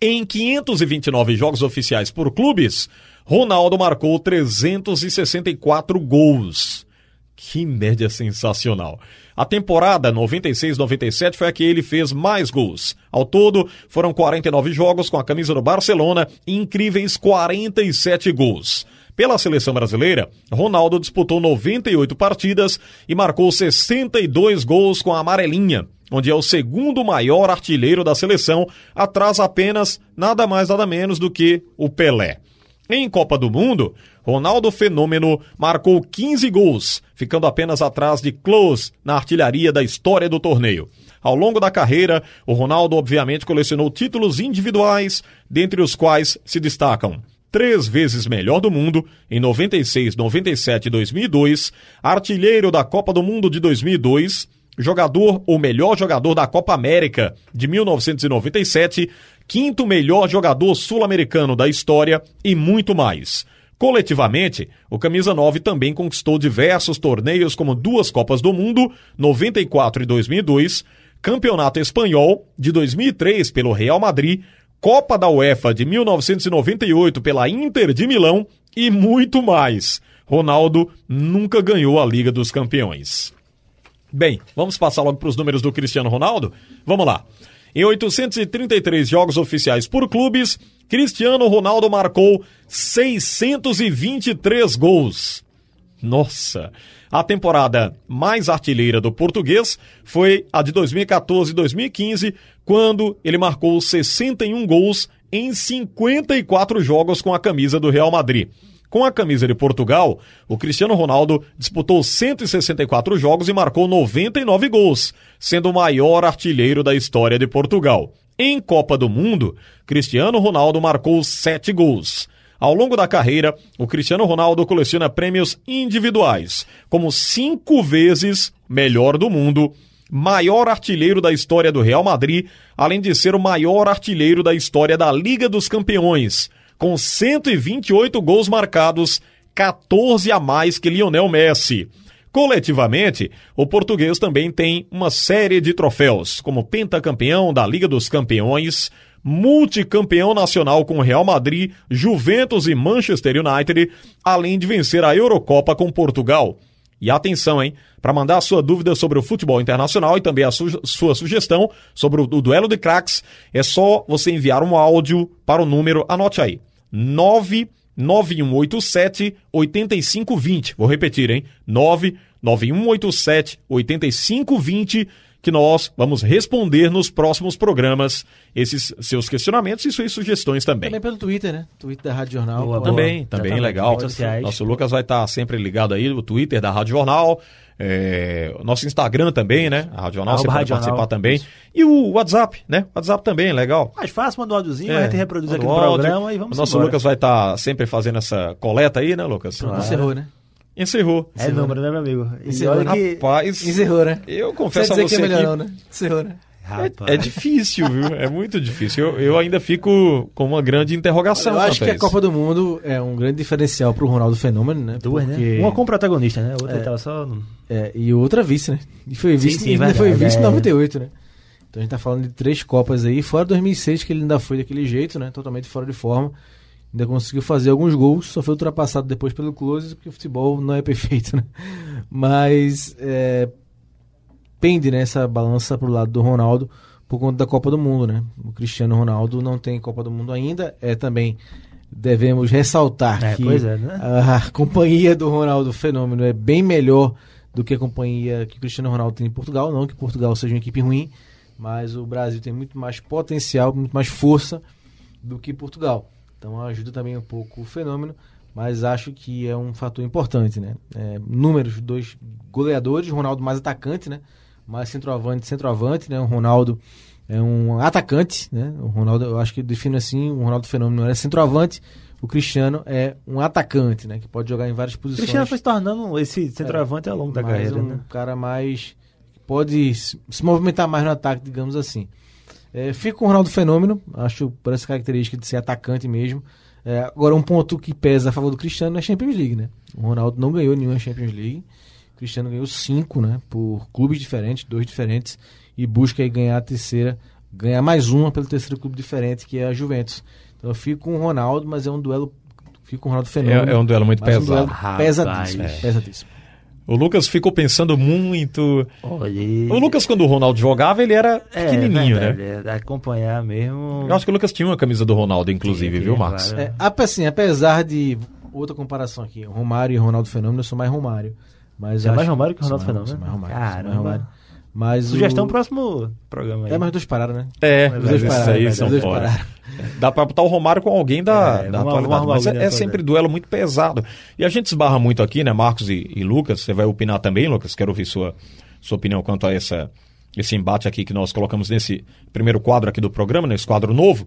Em 529 jogos oficiais por clubes, Ronaldo marcou 364 gols. Que média sensacional. A temporada 96-97 foi a que ele fez mais gols. Ao todo, foram 49 jogos com a camisa do Barcelona e incríveis 47 gols. Pela seleção brasileira, Ronaldo disputou 98 partidas e marcou 62 gols com a amarelinha, onde é o segundo maior artilheiro da seleção, atrás apenas nada mais nada menos do que o Pelé. Em Copa do Mundo, Ronaldo Fenômeno marcou 15 gols, ficando apenas atrás de Klose na artilharia da história do torneio. Ao longo da carreira, o Ronaldo obviamente colecionou títulos individuais, dentre os quais se destacam três vezes melhor do mundo em 96, 97 e 2002, artilheiro da Copa do Mundo de 2002, jogador ou melhor jogador da Copa América de 1997, quinto melhor jogador sul-americano da história e muito mais. Coletivamente, o Camisa 9 também conquistou diversos torneios como duas Copas do Mundo, 94 e 2002, Campeonato Espanhol de 2003 pelo Real Madrid, Copa da UEFA de 1998 pela Inter de Milão e muito mais. Ronaldo nunca ganhou a Liga dos Campeões. Bem, vamos passar logo para os números do Cristiano Ronaldo? Vamos lá. Em 833 jogos oficiais por clubes, Cristiano Ronaldo marcou 623 gols. Nossa! A temporada mais artilheira do português foi a de 2014 e 2015, quando ele marcou 61 gols em 54 jogos com a camisa do Real Madrid. Com a camisa de Portugal, o Cristiano Ronaldo disputou 164 jogos e marcou 99 gols, sendo o maior artilheiro da história de Portugal. Em Copa do Mundo, Cristiano Ronaldo marcou 7 gols. Ao longo da carreira, o Cristiano Ronaldo coleciona prêmios individuais, como cinco vezes melhor do mundo, maior artilheiro da história do Real Madrid, além de ser o maior artilheiro da história da Liga dos Campeões, com 128 gols marcados, 14 a mais que Lionel Messi. Coletivamente, o português também tem uma série de troféus, como pentacampeão da Liga dos Campeões, multicampeão nacional com Real Madrid, Juventus e Manchester United, além de vencer a Eurocopa com Portugal. E atenção, hein? Para mandar a sua dúvida sobre o futebol internacional e também a su sua sugestão sobre o, o duelo de craques, é só você enviar um áudio para o número, anote aí, 99187 8520. Vou repetir, hein? 99187 8520 que nós vamos responder nos próximos programas esses seus questionamentos e suas sugestões também. Também pelo Twitter, né? Twitter da Rádio Jornal. Boa, Também, também Exatamente. legal. Nosso Lucas vai estar sempre ligado aí, o Twitter da Rádio Jornal, é, nosso Instagram também, né? A Rádio Jornal, você pode Rádio Jornal. participar também. E o WhatsApp, né? WhatsApp também, legal. Mais fácil, manda um áudiozinho, É, a gente reproduz aqui o no áudio. programa e vamos O nosso embora. Lucas vai estar sempre fazendo essa coleta aí, né, Lucas? Encerrou, né? Encerrou. É número, né, meu amigo? Encerrou. olha que... Rapaz, Encerrou, né? eu Não confesso dizer a você que é melhor que não, né? Encerrou, né? Rapaz. é difícil, viu? É muito difícil. Eu, eu ainda fico com uma grande interrogação. Eu acho que a. Copa do Mundo é um grande diferencial pro Ronaldo Fenômeno, né? Duas, Porque- né? Uma como protagonista, né? Outra tava só... no- É, e outra vice, né? E foi vice, sim, ainda verdade, foi vice em é. 98, né? Então a gente tá falando de três Copas aí, fora 2006, que ele ainda foi daquele jeito, né? Totalmente fora de forma. Ainda conseguiu fazer alguns gols, só foi ultrapassado depois pelo Close, porque o futebol não é perfeito, né? Mas é, pende né, essa balança pro lado do Ronaldo por conta da Copa do Mundo, né? O Cristiano Ronaldo não tem Copa do Mundo ainda, é também devemos ressaltar É, que é, né? a companhia do Ronaldo Fenômeno é bem melhor do que a companhia que o Cristiano Ronaldo tem em Portugal. Não que Portugal seja uma equipe ruim, mas o Brasil tem muito mais potencial, muito mais força do que Portugal. Então ajuda também um pouco o fenômeno, mas acho que é um fator importante, né? É, números, dois goleadores, Ronaldo mais atacante, né? Mais centroavante, centroavante, né? O Ronaldo é um atacante, né? O Ronaldo, eu acho que eu defino assim, o Ronaldo Fenômeno é centroavante, o Cristiano é um atacante, né? Que pode jogar em várias O posições. Cristiano foi se tornando esse centroavante ao longo da carreira, um né? cara mais pode se movimentar mais no ataque, digamos assim. É, fico com o Ronaldo Fenômeno, acho por essa característica de ser atacante mesmo. É, agora, um ponto que pesa a favor do Cristiano é a Champions League, né? O Ronaldo não ganhou nenhuma Champions League. O Cristiano ganhou cinco, né? Por clubes diferentes, dois diferentes, e busca aí ganhar a terceira, ganhar mais uma pelo terceiro clube diferente, que é a Juventus. Então eu fico com o Ronaldo, mas é um duelo. Fico com o Ronaldo Fenômeno. É, é um duelo muito mas um pesado. duelo pesadíssimo. é. pesadíssimo. O Lucas ficou pensando muito. Olha, O Lucas, quando o Ronaldo jogava, ele era É, pequenininho, né? verdade, é, acompanhar mesmo... Eu acho que o Lucas tinha uma camisa do Ronaldo, inclusive, Tinha, viu, Marcos? claro. É, assim, apesar de. Outra comparação aqui, Romário e Ronaldo Fenômeno, eu sou mais Romário. Mas Você é acho- mais Romário que sou Ronaldo Fenômeno? sou mais Romário, sou mais Caramba. Romário. Mas Sugestão o... próximo programa aí. É, mas dois pararam, né? É, Os mas dois pararam, aí os são dois fora. pararam. Dá pra botar o Romário com alguém da, É, da vamos- atualidade, vamos mas é, é sempre duelo muito pesado. E a gente esbarra muito aqui, né, Marcos e, e Lucas? Você vai opinar também, Lucas? Quero ouvir sua, sua opinião quanto a essa, esse embate aqui que nós colocamos nesse primeiro quadro aqui do programa, nesse quadro novo.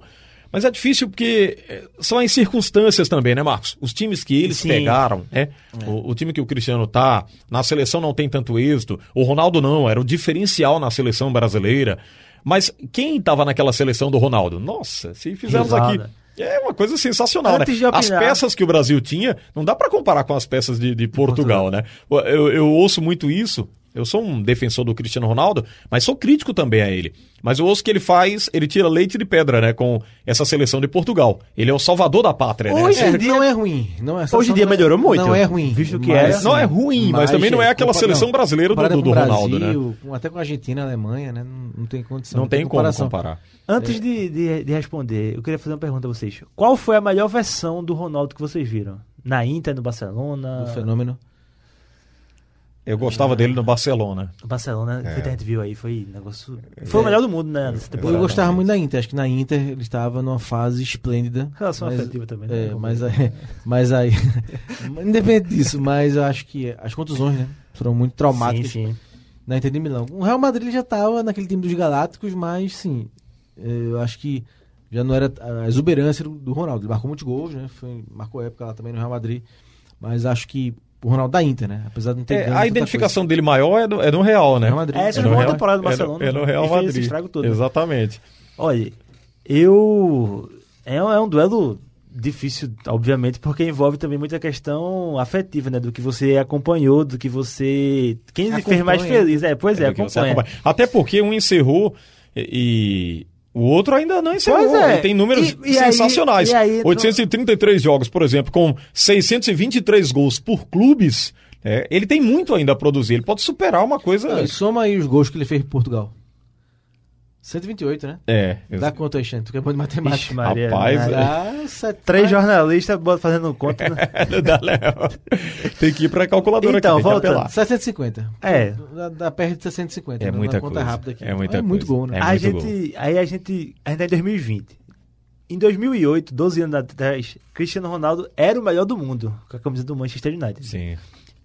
Mas é difícil porque eh, são as circunstâncias também, né, Marcos? Os times que eles Sim. pegaram, né? O, o time que o Cristiano tá, na seleção não tem tanto êxito. O Ronaldo não, era o diferencial na seleção brasileira. Mas quem estava naquela seleção do Ronaldo? Nossa, se fizermos Rivaldo. aqui. É uma coisa sensacional, Antes né? As peças que o Brasil tinha, não dá para comparar com as peças de, de Portugal, né? Eu, eu ouço muito isso. Eu sou um defensor do Cristiano Ronaldo, mas sou crítico também a ele. Mas eu ouço que ele faz, ele tira leite de pedra, né? Com essa seleção de Portugal. Ele é o salvador da pátria, né? Hoje É, em dia- não é ruim. Não é, Hoje em dia é- melhorou muito. Não é ruim. Visto que mas- era. Não é ruim, mas também não é aquela compa- seleção brasileira do- do- Ronaldo, Brasil, com- Até com a Argentina, a Alemanha, né? Não, não tem condição. Não tem como comparação. comparar. Antes de, de, de responder, eu queria fazer uma pergunta a vocês. Qual foi a melhor versão do Ronaldo que vocês viram? Na Inter, no Barcelona? O fenômeno. Eu gostava dele no Barcelona. No Barcelona, É. foi que a gente viu aí, foi negócio... Foi o melhor do mundo, né, nessa temporada. Eu gostava muito da Inter. Acho que na Inter ele estava numa fase esplêndida. Relação mas- afetiva também, né? É, mas aí, mas aí independente disso, mas eu acho que as contusões, né? Foram muito traumáticas Sim, sim. na Inter de Milão. O Real Madrid já estava naquele time dos Galácticos, mas sim, eu acho que já não era a exuberância do, do Ronaldo. Ele marcou muitos gols, né? Foi, marcou época lá também no Real Madrid, mas acho que o Ronaldo da Inter, né? Apesar de não ter É, a identificação dele maior é no, é no Real, né? Real Madrid. É, essa É no uma Real- temporada do é no- Barcelona. É no Real e fez esse Madrid. estrago todo. Exatamente. Olha, eu. É, um- é um duelo difícil, obviamente, porque envolve também muita questão afetiva, né? Do que você acompanhou, do que você. Quem lhe fez mais Acompanha. feliz? É, pois é, do você acompanha. acompanha. Até porque um encerrou e, e o outro ainda não encerrou. Pois é. Ele tem números E- e aí- sensacionais. e aí- 833 jogos, por exemplo, com 623 gols por clubes. é, ele tem muito ainda a produzir. Ele pode superar uma coisa. Não, e soma aí os gols que ele fez por Portugal. 128, né? É, Dá quanto aí, Xande? Tu que é bom de Ixi, matemática. Maria, Rapaz, né? Dá sete- Três jornalistas fazendo conta. né? Não dá, Léo. Tem que ir pra calculadora Então, aqui, apelar. 750. É. Dá, dá perto de 650. É né? muita conta coisa. rápida aqui. É muita é muito coisa. gol, né? É a muito gente, aí a gente, a gente tá em 2020. Em 2008, 12 anos atrás, Cristiano Ronaldo era o melhor do mundo com a camisa do Manchester United. Sim.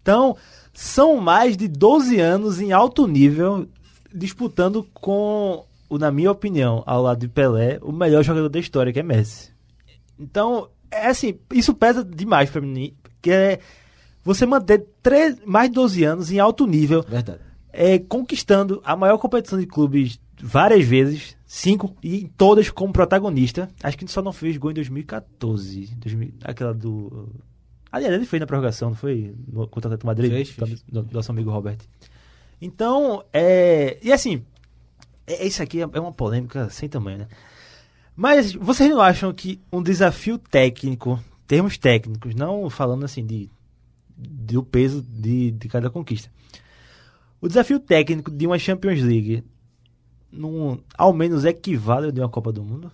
Então, são mais de 12 anos em alto nível disputando com, o, na minha opinião, ao lado de Pelé, o melhor jogador da história, que é Messi. Então, é assim, isso pesa demais pra mim, que é você manter três, mais de 12 anos em alto nível, Verdade. é, conquistando a maior competição de clubes várias vezes, cinco, e em todas como protagonista. Acho que só não fez gol em 2014. 2000, aquela do. Aliás, ele fez na prorrogação, não foi? No, contra o Atlético Madrid? Fez, fez. Do, do nosso amigo Robert. Então, é. E assim, é, isso aqui é é uma polêmica sem tamanho, né? Mas vocês não acham que um desafio técnico, termos técnicos, não falando assim de do peso de, de cada conquista. O desafio técnico de uma Champions League não, ao menos equivale ao de uma Copa do Mundo?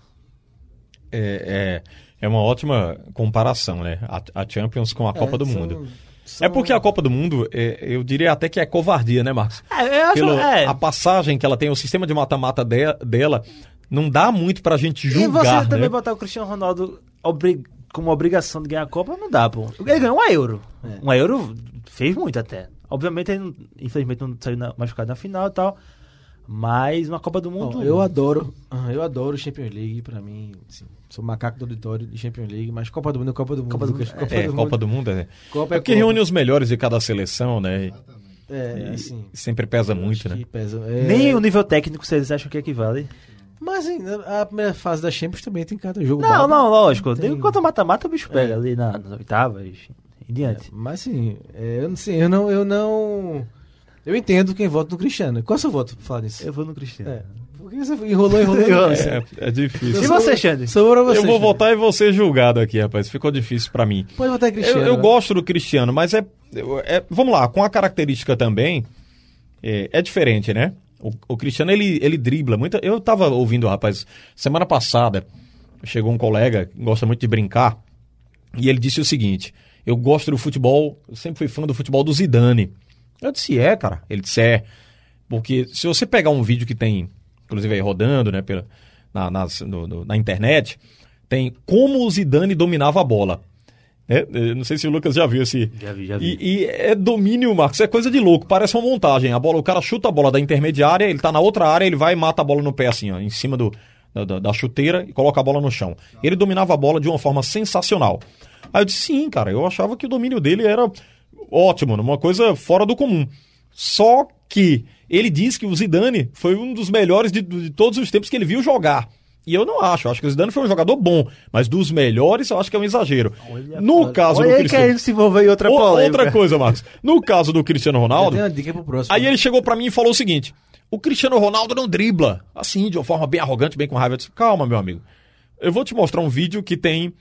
É, é, é uma ótima comparação, né? A, a Champions com a Copa É, do são- Mundo. São- É porque a Copa do Mundo, é, eu diria até que é covardia, né, Marcos? É, eu acho, Pelo, é. A passagem que ela tem, o sistema de mata-mata de- dela, não dá muito pra gente E você julgar, né? também botar o Cristiano Ronaldo obri como obrigação de ganhar a Copa, não dá, pô. Ele ganhou um euro. É. Um euro fez muito até. Obviamente, ele, infelizmente, não saiu na- machucado na final e tal. Mas uma Copa do Bom, Mundo. eu adoro, eu adoro Champions League, pra mim, assim, sou macaco do auditório de Champions League, mas Copa do Mundo é Copa do Mundo. Copa do Lucas. Mundo. Copa É, do Copa Mundo. do Mundo é. Copa É é porque Copa. reúne os melhores de cada seleção, né? É, assim, Sempre pesa muito, né? que pesa. É, Nem o nível técnico vocês acham que equivale? Mas assim, a primeira fase da Champions também tem cada jogo. Não, não, lógico. Tem- Enquanto mata-mata, o bicho pega É. ali na- nas oitavas em diante. Mas assim, é, eu não sei, eu não, eu não. Eu entendo quem vota no Cristiano. Qual é o seu voto nisso? Eu vou no Cristiano. É. Por que você enrolou, enrolou? Enrolou. É, é difícil. E você, Xande? Sobrou você. Eu vou Xande. votar e vou ser julgado aqui, rapaz. Ficou difícil pra mim. Pode votar em Cristiano. Eu, eu né? gosto do Cristiano, mas é, é- Vamos lá, com a característica também. É, é diferente, né? O, o Cristiano, ele, ele dribla. Muita, eu tava ouvindo, rapaz, semana passada, chegou um colega que gosta muito de brincar. E ele disse o seguinte: Eu gosto do futebol, eu sempre fui fã do futebol do Zidane. Eu disse: É, cara. Ele disse: É. Porque se você pegar um vídeo que tem, inclusive aí rodando, né, pela, na, nas- no- no- na internet, tem como o Zidane dominava a bola. É, não sei se o Lucas já viu esse. Já vi, já vi. E, e é domínio, Marcos, é coisa de louco, parece uma montagem. A bola, o cara chuta a bola da intermediária, ele tá na outra área, ele vai e mata a bola no pé, assim, ó, em cima do, da, da- da chuteira e coloca a bola no chão. Ele dominava a bola de uma forma sensacional. Aí eu disse, sim, cara, eu achava que o domínio dele era ótimo, uma coisa fora do comum. Só que ele diz que o Zidane foi um dos melhores de, de todos os tempos que ele viu jogar. E eu não acho, eu acho que o Zidane foi um jogador bom, mas dos melhores eu acho que é um exagero. No caso Olha do aí Cristiano... querendo se envolver em outra O-. Outra coisa, Marcos. No caso do Cristiano Ronaldo, próximo. Aí ele chegou pra mim e falou o seguinte: o Cristiano Ronaldo não dribla. Assim, de uma forma bem arrogante, bem com raiva. Eu disse, calma, meu amigo. Eu vou te mostrar um vídeo que tem.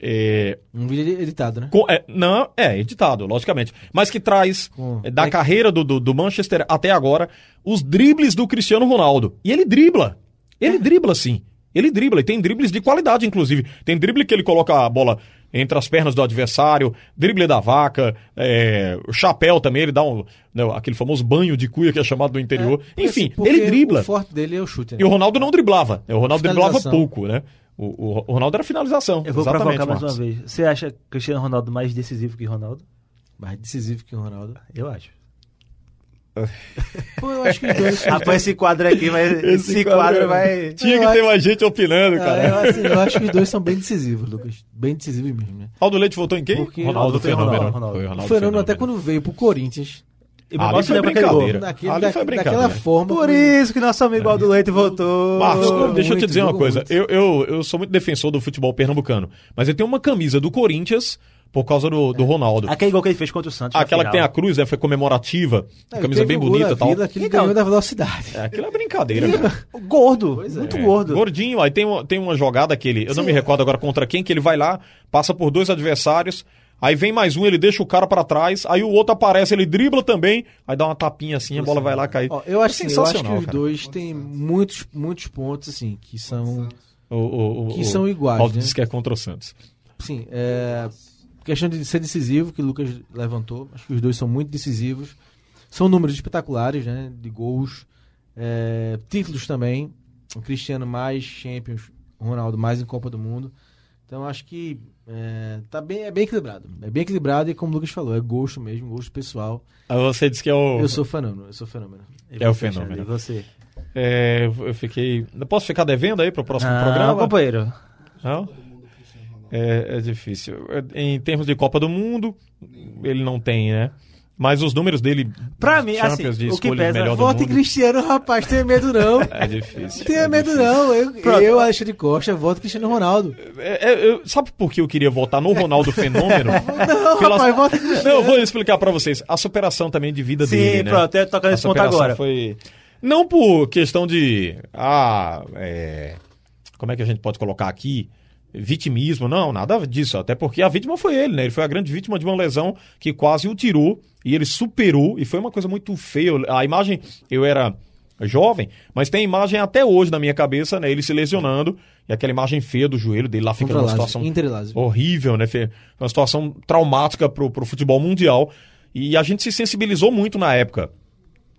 É, Um vídeo editado, né? com- é, não, é, editado, logicamente. Mas que traz é, da é- carreira do, do, do Manchester até agora os dribles do Cristiano Ronaldo. E ele dribla. Ele dribla, sim. Ele dribla. E tem dribles de qualidade, inclusive. Tem drible que ele coloca a bola entre as pernas do adversário, drible da vaca, é, o chapéu também, ele dá um, né, aquele famoso banho de cuia que é chamado do interior. Porque, Enfim, ele dribla. O forte dele é o chute. né? E o Ronaldo não driblava. O Ronaldo driblava pouco, né? O, o- o Ronaldo era finalização. Eu vou Exatamente, provocar mais uma Marcos. vez. Você acha Cristiano Ronaldo mais decisivo que Ronaldo? Mais decisivo que o Ronaldo. Eu acho. Pô, eu acho que os dois. Rapaz, esse quadro aqui vai. Esse, quadro, vai. Tinha que ter mais gente opinando, Ah, cara. eu, assim, eu acho que os dois são bem decisivos, Lucas. Bem decisivos mesmo, né? Aldo Leite votou em quem? Porque- Ronaldo Ronaldo foi Fenômeno. Ronaldo, Ronaldo. Foi O Ronaldo fenômeno até quando veio pro Corinthians. E Ali foi brincadeira. Daquele, Ali da- foi brincadeira. daquela forma. Por isso que nosso amigo Aldo Leite votou. Marcos, deixa eu te muito, dizer uma coisa. muito. Eu, eu, eu sou muito defensor do futebol pernambucano, mas eu tenho uma camisa do Corinthians por causa do, do Ronaldo. Aquele gol que ele fez contra o Santos. Aquela que tem a cruz, né, foi comemorativa. É, camisa bem bonita e tal. Vila, ganhou da velocidade. É, aquilo é brincadeira, cara. Gordo. É. Muito É, gordo. Gordinho, aí tem uma, tem uma jogada que ele. Eu não me recordo agora contra quem, que ele vai lá, passa por dois adversários, aí vem mais um, ele deixa o cara pra trás, aí o outro aparece, ele dribla também, aí dá uma tapinha assim, a bola vai lá cair. Ó, eu, acho, É assim, eu acho que sensacional, os cara. dois têm muitos, muitos pontos, assim, que são. O, o, o, Que o- são iguais, Aldo né? disse que é contra o Santos. Sim, é. Questão de ser decisivo, que o Lucas levantou. Acho que os dois são muito decisivos. São números espetaculares, né? De gols. É, títulos também. O Cristiano mais Champions, o Ronaldo mais em Copa do Mundo. Então acho que é, tá bem, é bem equilibrado. É bem equilibrado e como o Lucas falou, é gosto mesmo, gosto pessoal. Aí você disse que é o. Eu sou fenômeno, eu sou fenômeno. E É o fenômeno. E Você. É, eu fiquei. Eu posso ficar devendo aí pro próximo Ah, programa? companheiro. Não? É, é difícil. É, Em termos de Copa do Mundo, ele não tem, né? Mas os números dele. Pra mim, Champions assim, de o que pesa- Vote em. Cristiano, rapaz, tenha medo não. É difícil. Tenha é medo difícil. não. Eu, Pronto. eu, Alexandre Costa, voto Cristiano Ronaldo. É, é, eu- sabe por que eu queria votar no Ronaldo Fenômeno? Não, Pelas- rapaz, vota em Cristiano. Não, eu vou explicar pra vocês. A superação também de vida Sim, dele, né? pronto, eu ia tocar nesse ponto agora. Foi... Não por questão de. Ah, é, como é que a gente pode colocar aqui? Vitimismo, não, nada disso. Até porque a vítima foi ele, né? Ele foi a grande vítima de uma lesão que quase o tirou e ele superou. E foi uma coisa muito feia. A imagem, eu era jovem, mas tem imagem até hoje na minha cabeça, né? Ele se lesionando e aquela imagem feia do joelho dele lá fica numa situação horrível, né? Uma situação traumática pro, pro futebol mundial. E a gente se sensibilizou muito na época.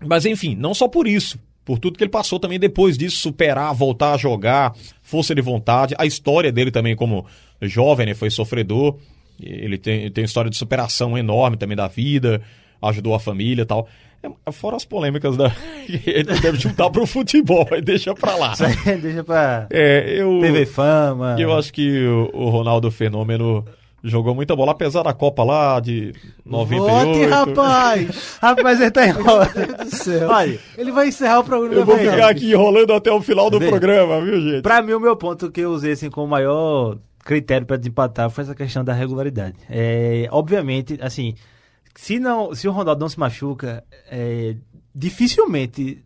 Mas enfim, não só por isso. Por tudo que ele passou também depois disso, superar, voltar a jogar, força de vontade. A história dele também como jovem, né? Foi sofredor. Ele tem, tem uma história de superação enorme também da vida, ajudou a família e tal. É, fora as polêmicas da. ele deve juntar pro futebol, aí deixa pra lá. Deixa pra É, eu. TV Fama. Eu acho que o, o Ronaldo Fenômeno jogou muita bola, apesar da Copa lá de 98. Vote, rapaz! Rapaz, ele tá enrolando. Meu Deus do céu. Olha, Ele vai encerrar o programa. Eu vou ficar aqui enrolando até o final do Vem. programa, viu, gente? Pra mim, o meu ponto que eu usei assim, como maior critério pra desempatar foi essa questão da regularidade. É, obviamente, assim, se, não, se o Ronaldo não se machuca, é, dificilmente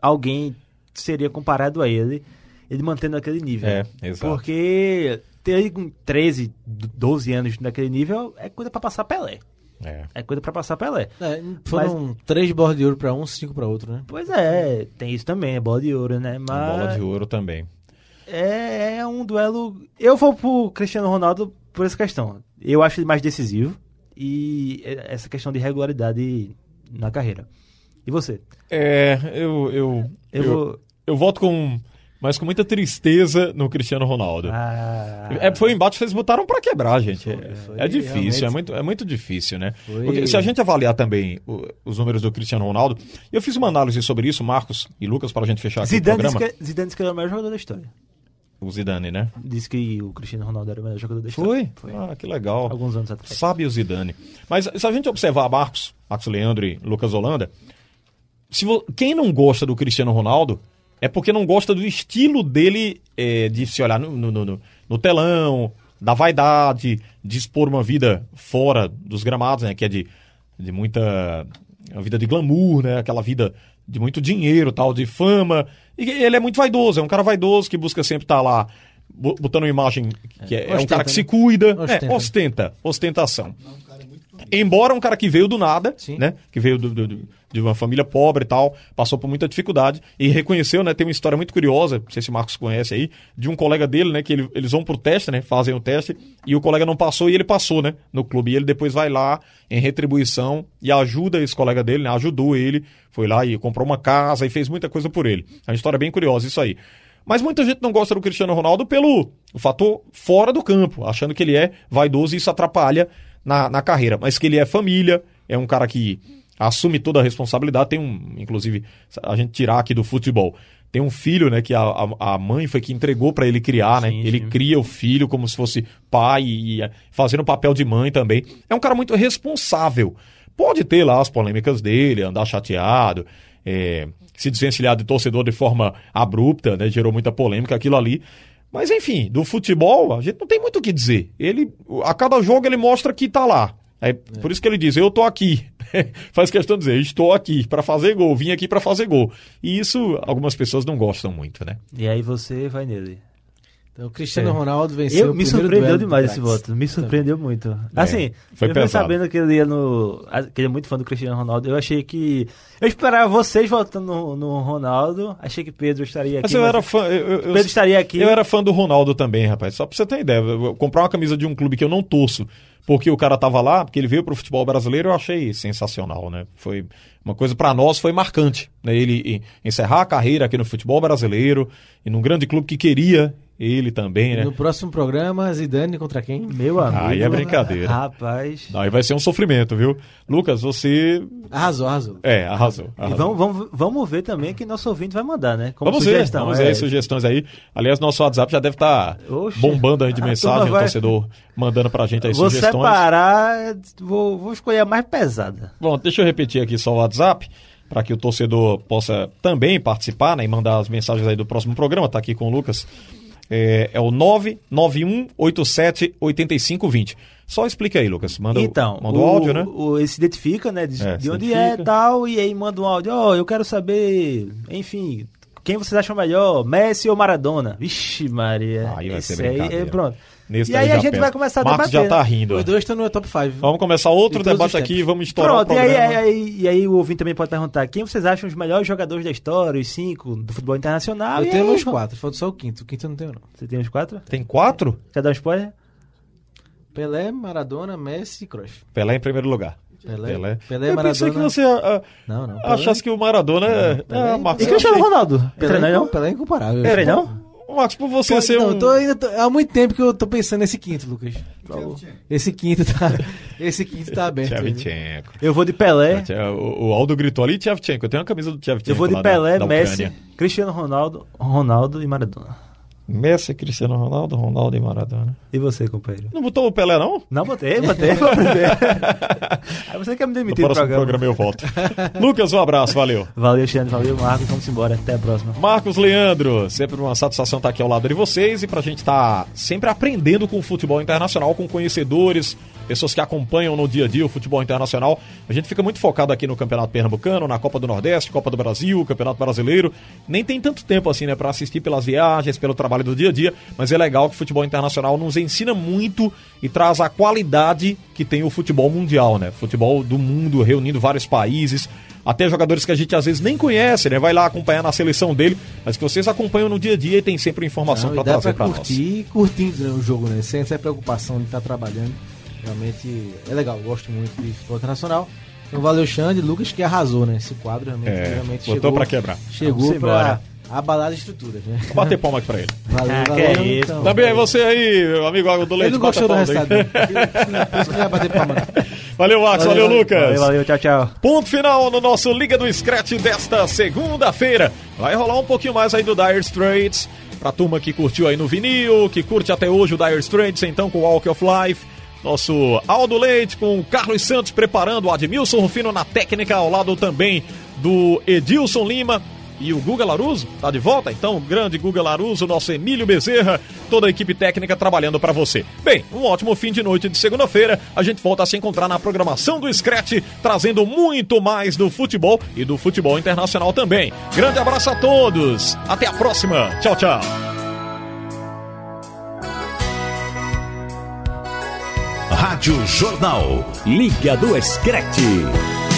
alguém seria comparado a ele, ele mantendo aquele nível. É, exato. Porque ter com 13, 12 anos naquele nível é coisa pra passar Pelé. É. É coisa pra passar Pelé. É, foram três bolas de ouro pra um, cinco pra outro, né? Pois é, tem isso também, é bola de ouro, né? Mas Bola de ouro também. é, é um duelo. Eu vou pro Cristiano Ronaldo por essa questão. Eu acho ele mais decisivo e essa questão de regularidade na carreira. E você? É, eu, eu, Eu, eu, vou. eu voto com. Mas com muita tristeza no Cristiano Ronaldo. Ah, É, foi um embate que vocês botaram pra quebrar, gente. É, foi é difícil, realmente- é muito, é muito difícil, né? Foi- Porque se a gente avaliar também o- os números do Cristiano Ronaldo, eu fiz uma análise sobre isso, Marcos e Lucas, para a gente fechar aqui Zidane o disse, programa. que, Zidane disse que ele é o melhor jogador da história. O Zidane, né? Disse que o Cristiano Ronaldo era o melhor jogador da história. Foi? Foi. Ah, que legal. Alguns anos atrás. Sabe o Zidane. Mas se a gente observar Marcos, Marcos Leandro e Lucas Holanda, se vo- quem não gosta do Cristiano Ronaldo é porque não gosta do estilo dele é, de se olhar no, no- no- no telão, da vaidade, de expor uma vida fora dos gramados, né? Que é de, de muita. Uma vida de glamour, né? Aquela vida de muito dinheiro, tal, de fama. E ele é muito vaidoso, é um cara vaidoso que busca sempre estar lá bo- botando uma imagem que é, é um Ostenta, cara que se né? cuida. Ostenta. É, ostenta, ostentação. Embora um cara que veio do nada, Sim. né? Que veio do- do- do- de uma família pobre e tal, passou por muita dificuldade e reconheceu, né? Tem uma história muito curiosa, não sei se o Marcos conhece aí, de um colega dele, né? Que ele- eles vão pro teste, né? Fazem o teste e o colega não passou e ele passou, né? No clube. E ele depois vai lá em retribuição e ajuda esse colega dele, né? Ajudou ele, foi lá e comprou uma casa e fez muita coisa por ele. É uma história bem curiosa isso aí. Mas muita gente não gosta do Cristiano Ronaldo pelo fator fora do campo, achando que ele é vaidoso e isso atrapalha na, na carreira. Mas que ele é família, é um cara que assume toda a responsabilidade. Tem um, inclusive, a gente tirar aqui do futebol. Tem um filho, né, que a, a, mãe foi que entregou pra ele criar, né? Sim, Ele sim. cria o filho como se fosse pai e, eh, fazendo o papel de mãe também. É um cara muito responsável. Pode ter lá as polêmicas dele, andar chateado, é, se desvencilhar de torcedor de forma abrupta, né? Gerou muita polêmica aquilo ali. Mas enfim, do futebol, a gente não tem muito o que dizer. Ele, a cada jogo ele mostra que tá lá. É, Por isso que ele diz, eu tô aqui. Faz questão de dizer, estou aqui para fazer gol, vim aqui para fazer gol. E isso algumas pessoas não gostam muito, né? E aí você vai nele. Então, o Cristiano É. Ronaldo venceu Eu o me surpreendeu demais esse voto. Me surpreendeu muito. Assim, foi eu fiquei sabendo que ele ia no. que ele é muito fã do Cristiano Ronaldo. Eu achei que. Eu esperava vocês votando no, no Ronaldo. Achei que Pedro estaria aqui. Mas eu era fã. Eu, eu- Pedro estaria aqui. Eu era fã do Ronaldo também, rapaz. Só pra você ter ideia. Eu- comprar uma camisa de um clube que eu não torço, porque o cara tava lá, porque ele veio pro futebol brasileiro, eu achei sensacional, né? Foi uma coisa pra nós foi marcante, né? Ele e- encerrar a carreira aqui no futebol brasileiro e num grande clube que queria ele também, né? No próximo programa, Zidane contra quem? Meu amigo. Aí é brincadeira. Rapaz. Aí vai ser um sofrimento, viu? Lucas, você. Arrasou, arrasou. É, arrasou. E arrasou. vamos, vamos, vamos ver também que nosso ouvinte vai mandar, né? Como Vamos sugestão. ver, vamos é. ver sugestões aí. Aliás, nosso WhatsApp já deve estar Oxe. bombando aí de A mensagem, turma o vai- torcedor mandando pra gente aí Vou sugestões. separar, vou, vou escolher a mais pesada. Bom, deixa eu repetir aqui só o WhatsApp, para que o torcedor possa também participar né, e mandar as mensagens aí do próximo programa. Tá aqui com o Lucas. É, é o 991878520. Só explica aí, Lucas. Manda, o- então, manda o, áudio, né? o- ele se identifica, né? De, É, de onde identifica. é e tal, e aí manda um áudio. Ó, eu quero saber, enfim, quem vocês acham melhor, Messi ou Maradona? Vixe, Maria. Aí vai ser esse aí, brincadeira. é, pronto. Nesse e aí a gente pensa. vai começar a Marcos debater. já tá rindo. Os dois estão no top 5. Vamos começar outro debate aqui vamos estourar Pronto, o e aí, programa. aí, e aí o ouvinte também pode perguntar quem vocês acham os melhores jogadores da história, os cinco do futebol internacional. Eu e tenho aí, vamos- quatro, falta só o quinto. O quinto eu não tenho, não. Você tem os quatro? Tem quatro? Quer dar um spoiler? Pelé, Maradona, Messi e Cruyff. Pelé em primeiro lugar. Pelé, Pelé. Pelé, eu pensei Maradona. que você ah, Não, não. Pelé- achasse que o Maradona é. Pelé- Ah, Marcos, E eu Cristiano Ronaldo? Pelé, Entra aí, não, não? Pelé é incomparável. Aí, não? Marcos, por você Pô, ser não, um. tô ainda, tô- há muito tempo que eu tô pensando nesse quinto, Lucas. Esse quinto tá, esse quinto tá aberto. Tchevchenko. Eu vou de Pelé. O, o Aldo gritou ali, Tchevchenko. Eu tenho uma camisa do Tchevchenko. Eu vou de lá da- Pelé, da Messi. Cristiano Ronaldo, Ronaldo e Maradona. Messi, Cristiano Ronaldo, Ronaldo e Maradona. E você, companheiro? Não botou o Pelé, não? Não, botei, botei. aprender. Aí você quer me demitir do programa. programa eu volto. Lucas, um abraço, valeu. Valeu, Xande, valeu, Marcos. Vamos embora. Até a próxima. Marcos Leandro, sempre uma satisfação estar aqui ao lado de vocês e pra gente estar sempre aprendendo com o futebol internacional, com conhecedores, pessoas que acompanham no dia a dia o futebol internacional. A gente fica muito focado aqui no Campeonato Pernambucano, na Copa do Nordeste, Copa do Brasil, Campeonato Brasileiro. Nem tem tanto tempo assim, né, para assistir pelas viagens, pelo trabalho do dia a dia, mas é legal que o futebol internacional nos ensina muito e traz a qualidade que tem o futebol mundial, né? Futebol do mundo, reunindo vários países, até jogadores que a gente às vezes nem conhece, né? Vai lá acompanhar na seleção dele, mas que vocês acompanham no dia a dia e tem sempre informação para trazer pra para nós. curtir, curtindo né, o jogo, né? Sem essa preocupação de estar trabalhando. Realmente é legal, gosto muito de futebol internacional. Então valeu, Xande, Lucas que arrasou, né? Esse quadro realmente, É, realmente botou chegou, pra quebrar. Chegou embora. abalar as estruturas, né? Vou bater palma aqui pra ele. Valeu, Ah, que valeu. é isso. então. Também é você aí, meu amigo Água do Ele Leite. não gostou do resultado. isso que não vai bater palma. Valeu, Max. Valeu, Valeu, Lucas. Valeu, valeu, tchau, tchau. Ponto final no nosso Liga do Scratch desta segunda-feira. Vai rolar um pouquinho mais aí do Dire Straits. Pra turma que curtiu aí no vinil, que curte até hoje o Dire Straits, então com Walk of Life. Nosso Aldo Leite com Carlos Santos preparando o Admilson Rufino na técnica, ao lado também do Edilson Lima. E o Guga Laruso tá de volta? Então, o grande Guga Laruso, nosso Emílio Bezerra, toda a equipe técnica trabalhando para você. Bem, um ótimo fim de noite de segunda-feira. A gente volta a se encontrar na programação do Scratch, trazendo muito mais do futebol e do futebol internacional também. Grande abraço a todos. Até a próxima. Tchau, tchau. Rádio Jornal. Liga do Screte.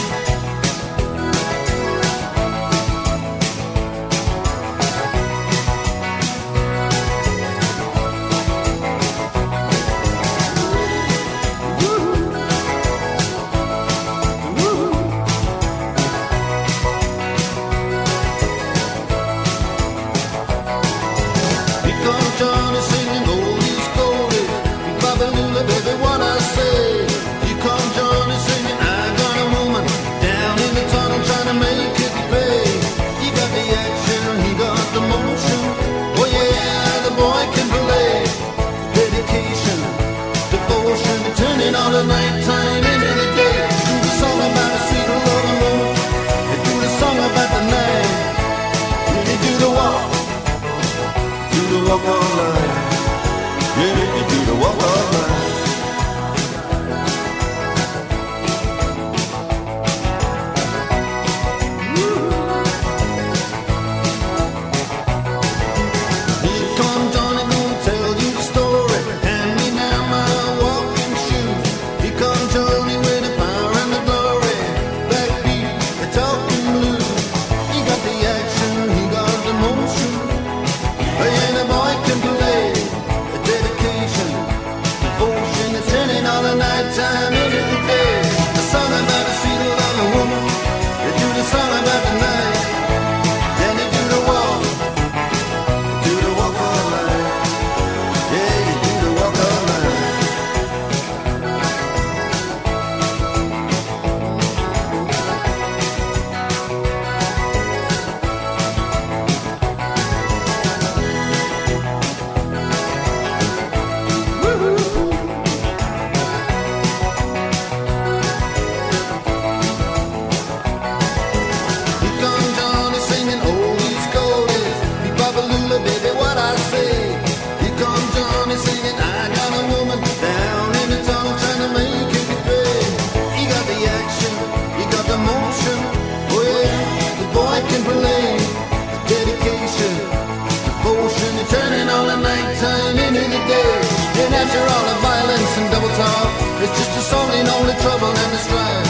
After all the violence and double talk, it's just a song in only trouble and strife.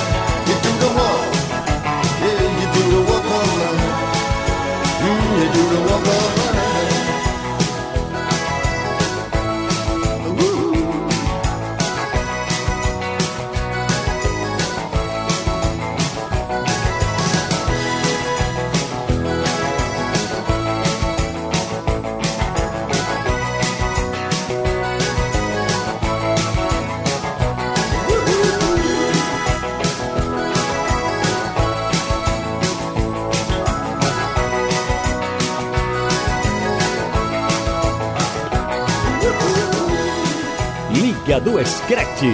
Liga do Screte.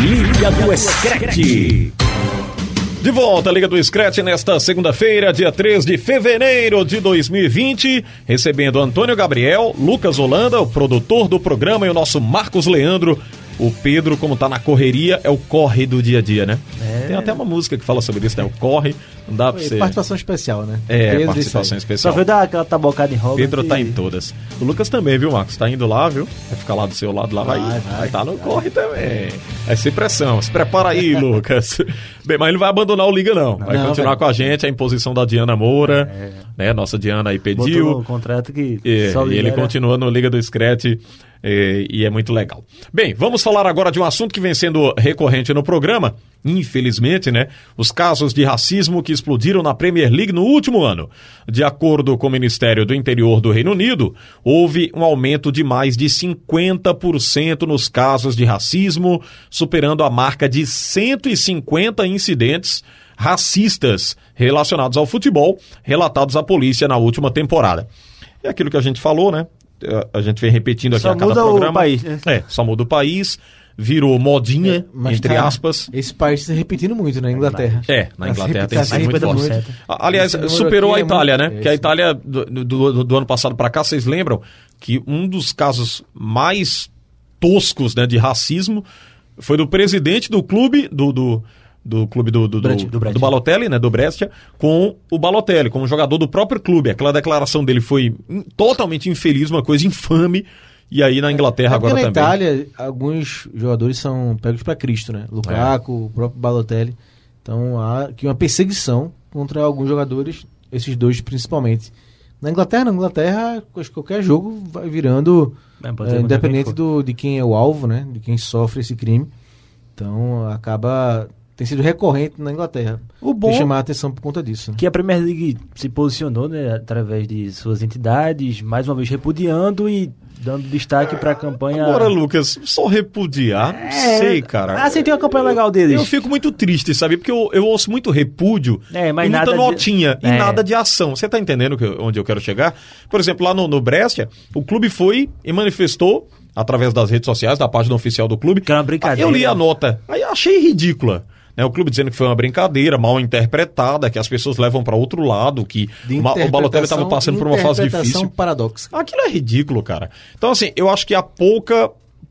Liga do Screte. De volta, Liga do Scratch, nesta segunda-feira, dia 3 de fevereiro de 2020, recebendo Antônio Gabriel, Lucas Holanda, o produtor do programa, e o nosso Marcos Leandro. O Pedro, como tá na correria, é o corre do dia a dia, né? É. Tem até uma música que fala sobre isso, né? O corre, não dá pra você... Participação especial, né? É, Pedro participação Sérgio. Só especial. veio dar aquela tabocada em roda. Pedro tá em todas. O Lucas também, viu, Marcos? Tá indo lá, viu? Vai ficar lá do seu lado, lá vai, Vai, vai, vai, tá no corre também. Vai ser pressão. Se prepara aí, Lucas. Bem, mas ele não vai abandonar o Liga, não. Vai Não, continuar vai. com a gente, a imposição da Diana Moura, né? Nossa Diana aí Botou pediu. no contrato que É, e ele libera- continua no Liga do Scratch é, e é muito legal. Bem, vamos falar agora de um assunto que vem sendo recorrente no programa. Infelizmente, né? Os casos de racismo que explodiram na Premier League no último ano. De acordo com o Ministério do Interior do Reino Unido, houve um aumento de mais de 50% nos casos de racismo, superando a marca de 150 incidentes racistas relacionados ao futebol, relatados à polícia na última temporada. É aquilo que a gente falou, né? A gente vem repetindo aqui Só a cada muda o programa. país, né? É, só muda o país, virou modinha, Mas entre tá- aspas. Esse país está repetindo muito na Inglaterra. É, na Inglaterra tem Tá sido se muito forte. muito. Aliás, superou a é Itália, muito- né? é, Que a Itália, do, do- do ano passado para cá, vocês lembram que um dos casos mais toscos né, de racismo foi do presidente do clube, do, do, do clube do, do, do, do, do Balotelli, né, do Brescia, com o Balotelli, como jogador do próprio clube. Aquela declaração dele foi totalmente infeliz, uma coisa infame. E aí na Inglaterra É agora na também. Itália, alguns jogadores são pegos para Cristo, né? Lukaku, o próprio Balotelli. Então há aqui uma perseguição contra alguns jogadores, esses dois principalmente. Na Inglaterra, na Inglaterra, qualquer jogo vai virando É, é, contra independente do, de quem é o alvo, né? De quem sofre esse crime. Então acaba tem sido recorrente na Inglaterra. O bom- Tem chamar a atenção por conta disso. né? que a Premier League se posicionou né, através de suas entidades, mais uma vez repudiando e dando destaque para a campanha. Agora, Lucas, só repudiar, não É, sei, cara. Ah, sim, tem uma campanha legal deles. Eu fico muito triste, sabe? Porque eu, eu ouço muito repúdio É, mas e muita nada de- notinha e É. nada de ação. Você tá entendendo que- onde eu quero chegar? Por exemplo, lá no, no Brescia, o clube foi e manifestou, através das redes sociais, da página oficial do clube. Que é uma brincadeira. Eu li a nota, aí achei ridícula. Né, o clube dizendo que foi uma brincadeira, mal interpretada, que as pessoas levam para outro lado, que De o Balotelli estava passando por uma fase difícil. paradoxa. Aquilo é ridículo, cara. Então, assim, eu acho que há pouca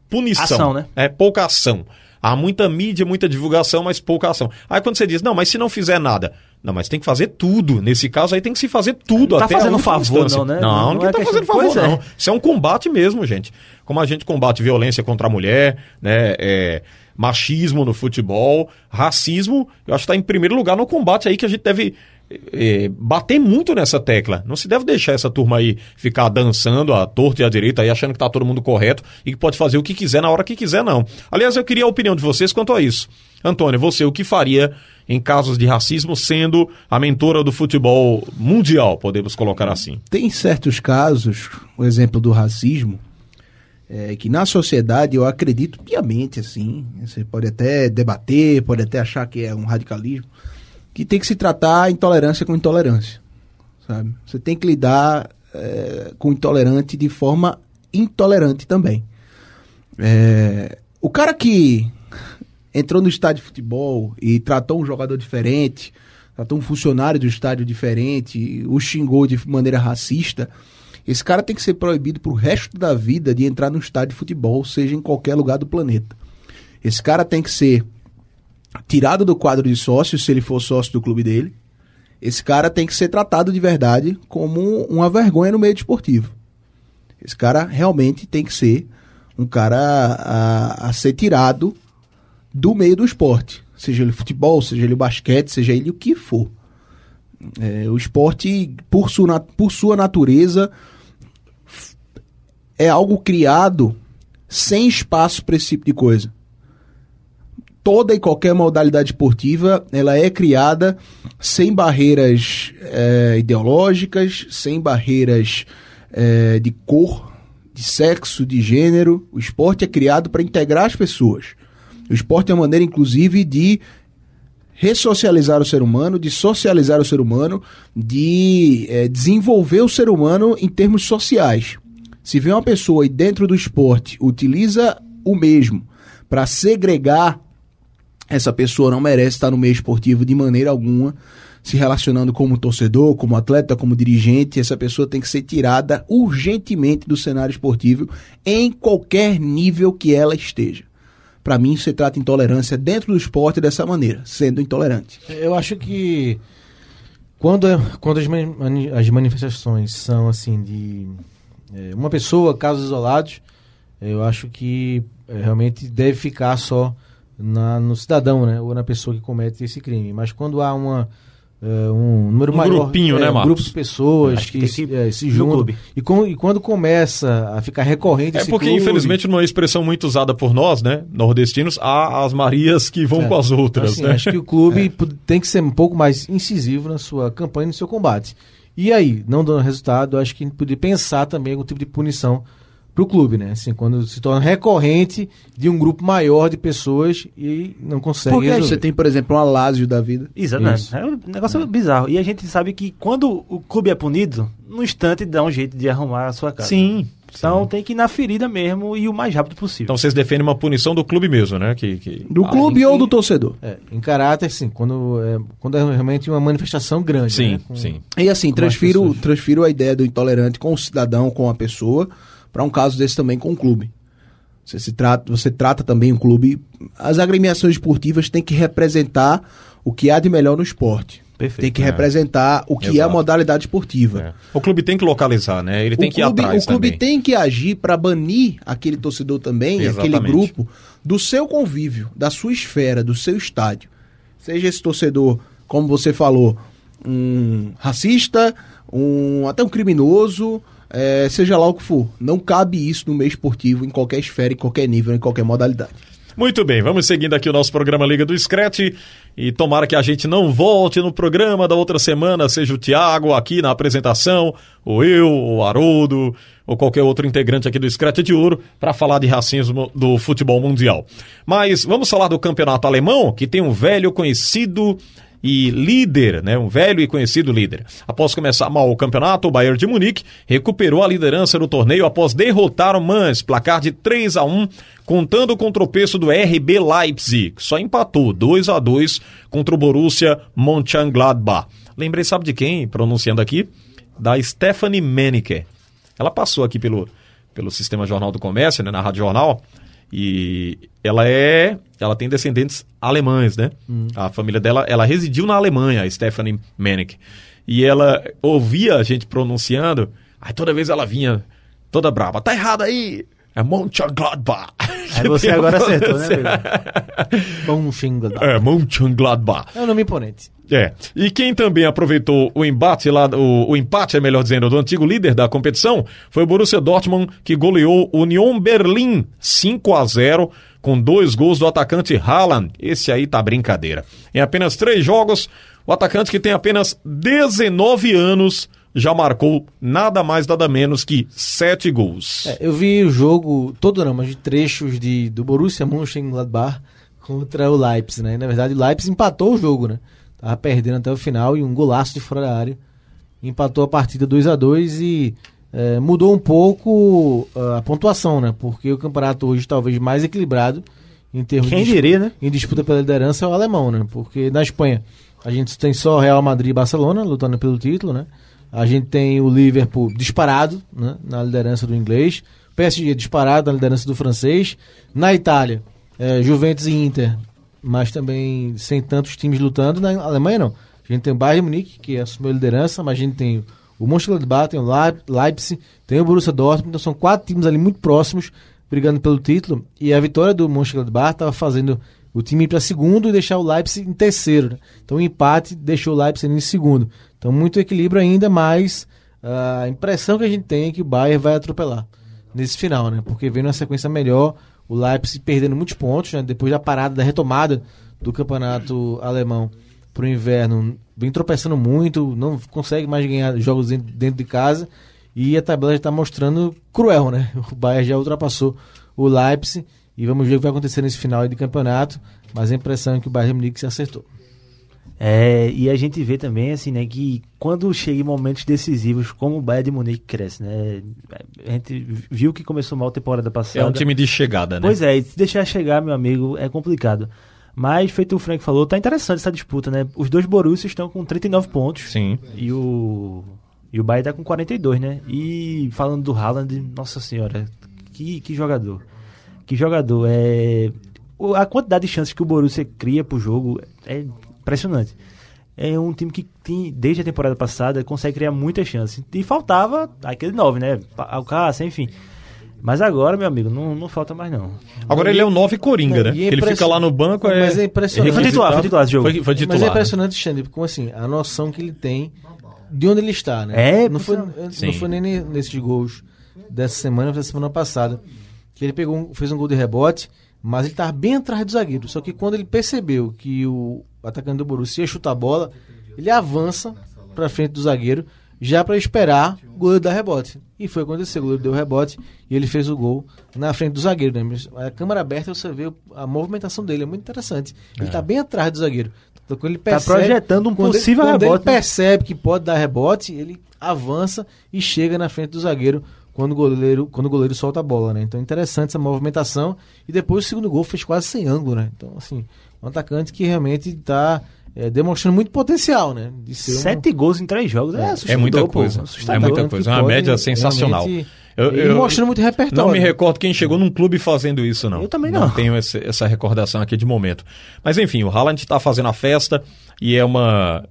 punição. Ação, né? É pouca ação. Há muita mídia, muita divulgação, mas pouca ação. Aí quando você diz, não, mas se não fizer nada. Não, mas tem que fazer tudo. Nesse caso aí tem que se fazer tudo. Não tá até a fazendo favor, não, né? Não, Não ninguém é tá fazendo favor, é. não. Isso é um combate mesmo, gente. Como a gente combate violência contra a mulher, né? é, machismo no futebol, racismo, eu acho que está em primeiro lugar no combate aí que a gente deve é, bater muito nessa tecla. Não se deve deixar essa turma aí ficar dançando à torta e à direita aí, achando que tá todo mundo correto e que pode fazer o que quiser na hora que quiser, não. Aliás, eu queria a opinião de vocês quanto a isso. Antônio, você, o que faria em casos de racismo sendo a mentora do futebol mundial, podemos colocar assim? Tem certos casos, o exemplo do racismo, é, que na sociedade eu acredito piamente, assim, você pode até debater, pode até achar que é um radicalismo, que tem que se tratar a intolerância com intolerância, sabe? Você tem que lidar é, com o intolerante de forma intolerante também. É, o cara que entrou no estádio de futebol e tratou um jogador diferente, tratou um funcionário do estádio diferente, o xingou de maneira racista, esse cara tem que ser proibido pro resto da vida de entrar no estádio de futebol, seja em qualquer lugar do planeta. Esse cara tem que ser tirado do quadro de sócios, se ele for sócio do clube dele. Esse cara tem que ser tratado de verdade como uma vergonha no meio desportivo. Esse cara realmente tem que ser um cara a, a ser tirado do meio do esporte. Seja ele futebol, seja ele basquete, seja ele o que for. É, o esporte, por sua, por sua natureza, é algo criado sem espaço para esse tipo de coisa. Toda e qualquer modalidade esportiva, ela é criada sem barreiras é, ideológicas, sem barreiras é, de cor, de sexo, de gênero. O esporte é criado para integrar as pessoas. O esporte é uma maneira, inclusive, de ressocializar o ser humano, de socializar o ser humano, de eh, desenvolver o ser humano em termos sociais. Se vê uma pessoa e dentro do esporte utiliza o mesmo para segregar, essa pessoa não merece estar no meio esportivo de maneira alguma, se relacionando como torcedor, como atleta, como dirigente, essa pessoa tem que ser tirada urgentemente do cenário esportivo em qualquer nível que ela esteja. Para mim, você trata intolerância dentro do esporte dessa maneira, sendo intolerante. Eu acho que quando, quando as, as manifestações são assim de é, uma pessoa, casos isolados, eu acho que é, realmente deve ficar só na, no cidadão, né? Ou na pessoa que comete esse crime. Mas quando há uma é, um número Um maior, grupinho, é, né, um Marcos? grupo de pessoas que que, se- é, se juntam e, com- e quando começa a ficar recorrente É esse porque, clube- infelizmente, numa expressão muito usada por nós, né, nordestinos, há as Marias que vão É. com as outras, Assim, né? Acho que o clube pu- tem que ser um pouco mais incisivo na sua campanha, no seu combate. E aí, não dando resultado, acho que a gente poderia pensar também em algum tipo de punição pro clube, né? Assim, quando se torna recorrente de um grupo maior de pessoas e não consegue Porque resolver. você tem, por exemplo, um Alásio da vida. Exatamente. Isso. É um negócio bizarro. E a gente sabe que quando o clube é punido, no instante dá um jeito de arrumar a sua casa. Sim. Então tem que ir na ferida mesmo e o mais rápido possível. Então vocês defendem uma punição do clube mesmo, né? Que, que... Do Ah, clube em- ou do torcedor. É, em caráter, sim, quando é, quando é realmente uma manifestação grande. Sim, né? Com- sim. E assim, transfiro, transfiro a ideia do intolerante com o cidadão, com a pessoa, para um caso desse também com o clube. Você, se trata, você trata também o clube. As agremiações esportivas têm que representar o que há de melhor no esporte. Perfeito. Tem que É. representar o que é a Exato. modalidade esportiva. É. O clube tem que localizar, né? Ele tem o que ir clube, atrás o clube também. tem que agir para banir aquele torcedor também, aquele Exatamente. grupo, do seu convívio, da sua esfera, do seu estádio. Seja esse torcedor, como você falou, um racista, um até um criminoso, é, seja lá o que for. Não cabe isso no meio esportivo, em qualquer esfera, em qualquer nível, em qualquer modalidade. Muito bem, vamos seguindo aqui o nosso programa Liga do Scratch e tomara que a gente não volte no programa da outra semana, seja o Thiago aqui na apresentação, ou eu, ou o Haroldo, ou qualquer outro integrante aqui do Scratch de Ouro para falar de racismo do futebol mundial. Mas vamos falar do campeonato alemão, que tem um velho conhecido e líder, né, um velho e conhecido líder. Após começar mal o campeonato, o Bayern de Munique recuperou a liderança do torneio após derrotar o Mainz, placar de 3 a 1, contando com o tropeço do RB Leipzig, que só empatou 2 a 2 contra o Borussia Mönchengladbach. Lembrei, sabe de quem, pronunciando aqui? Da Stephanie Menneke. Ela passou aqui pelo, pelo Sistema Jornal do Comércio, né, na Rádio Jornal, e ela é. Ela tem descendentes alemães, né? A família dela, ela residiu na Alemanha, a Stephanie Menneke. E ela ouvia a gente pronunciando, aí toda vez ela vinha toda brava. Tá errado aí! É Mönchengladbach. Aí você agora acertou, né, Xingladbach. É, Mönchengladbach. É um nome imponente. É. E quem também aproveitou o embate lá, o, o empate, é melhor dizendo, do antigo líder da competição, foi o Borussia Dortmund, que goleou o Union Berlin 5 a 0 com dois gols do atacante Haaland. Esse aí tá brincadeira. Em apenas três jogos, o atacante que tem apenas 19 anos já marcou nada mais, nada menos que sete gols. É, eu vi o jogo, todo não, mas de trechos de, do Borussia Mönchengladbach contra o Leipzig, né? Na verdade, o Leipzig empatou o jogo, né? Tava perdendo até o final e um golaço de fora da área. Empatou a partida 2 a 2 e é, mudou um pouco ah, a pontuação, né? Porque o campeonato hoje talvez mais equilibrado em termos Quem de diria, né? em disputa pela liderança é o alemão, né? Porque na Espanha a gente tem só Real Madrid e Barcelona lutando pelo título, né? A gente tem o Liverpool disparado, né? Na liderança do inglês. PSG disparado na liderança do francês. Na Itália, é, Juventus e Inter, mas também sem tantos times lutando. Na Alemanha não. A gente tem o Bayern Munique, que assumiu a liderança, mas a gente tem o Mönchengladbach, tem o Leip- Leipzig, tem o Borussia Dortmund. Então são quatro times ali muito próximos brigando pelo título. E a vitória do Mönchengladbach estava fazendo o time ir para segundo e deixar o Leipzig em terceiro. né? Então o empate deixou o Leipzig em segundo. Então muito equilíbrio ainda, mas ah, a impressão que a gente tem é que o Bayern vai atropelar nesse final, né? Porque vem numa sequência melhor, o Leipzig perdendo muitos pontos, né? Depois da parada, da retomada do campeonato alemão pro inverno, vem tropeçando muito, não consegue mais ganhar jogos dentro, de casa e a tabela já está mostrando cruel, né? O Bayern já ultrapassou o Leipzig e vamos ver o que vai acontecer nesse final de campeonato, mas a impressão é que o Bayern Munique se acertou. É, e a gente vê também, assim, né, que quando chega em momentos decisivos, como o Bayern de Munique cresce, né? A gente viu que começou mal a temporada passada. É um time de chegada, né? Pois é, e se deixar chegar, meu amigo, é complicado. Mas, feito o Frank falou, tá interessante essa disputa, né? Os dois Borussia estão com 39 pontos. Sim. E o. E o Bayern tá com 42, né? E falando do Haaland, nossa senhora, que, que jogador. Que jogador. É, a quantidade de chances que o Borussia cria pro jogo é impressionante. É um time que tem, desde a temporada passada, consegue criar muitas chances. E faltava aquele 9, né? Alcácer, enfim. Mas agora, meu amigo, não, não falta mais não. Agora ele é o 9 Coringa, né? E é ele impression- fica lá no banco, é... Mas é impressionante. Foi titular, foi titular esse jogo. Foi, foi titular. Mas é né? impressionante, Xande, como assim, a noção que ele tem de onde ele está, né? É, não foi, Sim. não foi nem ne- nesses gols dessa semana, foi da semana passada. Que ele pegou um- fez um gol de rebote, mas ele estava bem atrás do zagueiro. Só que quando ele percebeu que o atacante do Borussia ia chutar a bola, ele avança para frente do zagueiro. já para esperar o goleiro dar rebote. E foi acontecer, o goleiro deu rebote e ele fez o gol na frente do zagueiro. Né? A câmera aberta você vê a movimentação dele, é muito interessante. Ele tá bem atrás do zagueiro. Então, quando ele Tá percebe, projetando um ele- possível quando rebote, ele né? percebe que pode dar rebote, ele avança e chega na frente do zagueiro quando o goleiro, quando o goleiro solta a bola, né? Então interessante essa movimentação. E depois o segundo gol fez quase sem ângulo, né? Então, assim, um atacante que realmente está demonstrando muito potencial, né? De ser um- Sete gols em três jogos. É, É assustador, muita pô. coisa. É muita coisa. É uma média sensacional. Eu, eu mostrando muito repertório. não me recordo quem chegou num clube fazendo isso, não. Eu também Não não. tenho esse- essa recordação aqui de momento. Mas enfim, o Haaland está fazendo a festa e é uma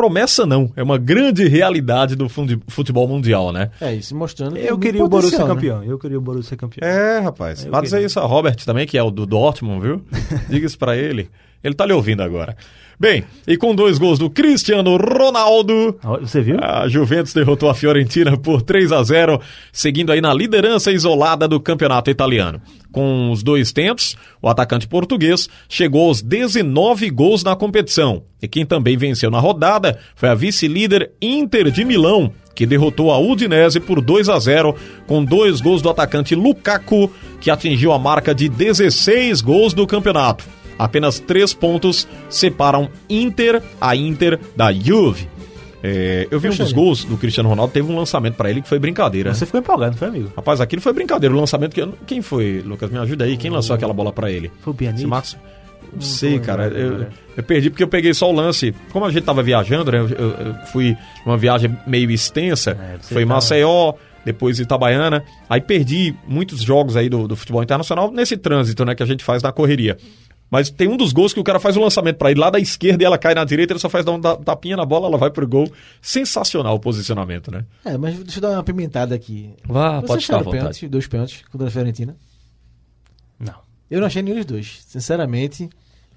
promessa não, é uma grande realidade do futebol mundial, né? É, isso mostrando que Eu queria o Borussia né? campeão. Eu queria o Borussia campeão. É, rapaz. Dizer queria. isso a Robert também, que é o do Dortmund, viu? Diga isso pra ele. Ele tá lhe ouvindo agora. Bem, e com dois gols do Cristiano Ronaldo, Você viu? a Juventus derrotou a Fiorentina por 3 a 0, seguindo aí na liderança isolada do campeonato italiano. Com os dois tentos, o atacante português chegou aos 19 gols na competição. E quem também venceu na rodada foi a vice-líder Inter de Milão, que derrotou a Udinese por 2 a 0, com dois gols do atacante Lukaku, que atingiu a marca de 16 gols do campeonato. Apenas três pontos separam Inter, a Inter da Juve. É, eu vi um dos gols do Cristiano Ronaldo, teve um lançamento pra ele que foi brincadeira. Você ficou empolgado, não foi, amigo? Rapaz, aquilo foi brincadeira. O lançamento que. Quem foi, Lucas? Me ajuda aí. Quem lançou aquela bola pra ele? Foi o? Esse Marcos. Não sei, cara. Eu, agora. eu perdi porque eu peguei só o lance. Como a gente tava viajando, né? Eu, eu- eu fui uma viagem meio extensa. É, foi tava- Maceió, depois Itabaiana. Aí perdi muitos jogos aí do, do futebol internacional nesse trânsito, né? Que a gente faz na correria. Mas tem um dos gols que o cara faz o lançamento pra ele lá da esquerda e ela cai na direita, ele só faz dar um da- tapinha na bola, ela vai pro gol. Sensacional o posicionamento, né? É, mas deixa eu dar uma pimentada aqui. Vá, Você pode ficar à vontade. pênalti, dois pênaltis contra a Fiorentina? Não. Eu não achei nenhum dos dois. Sinceramente,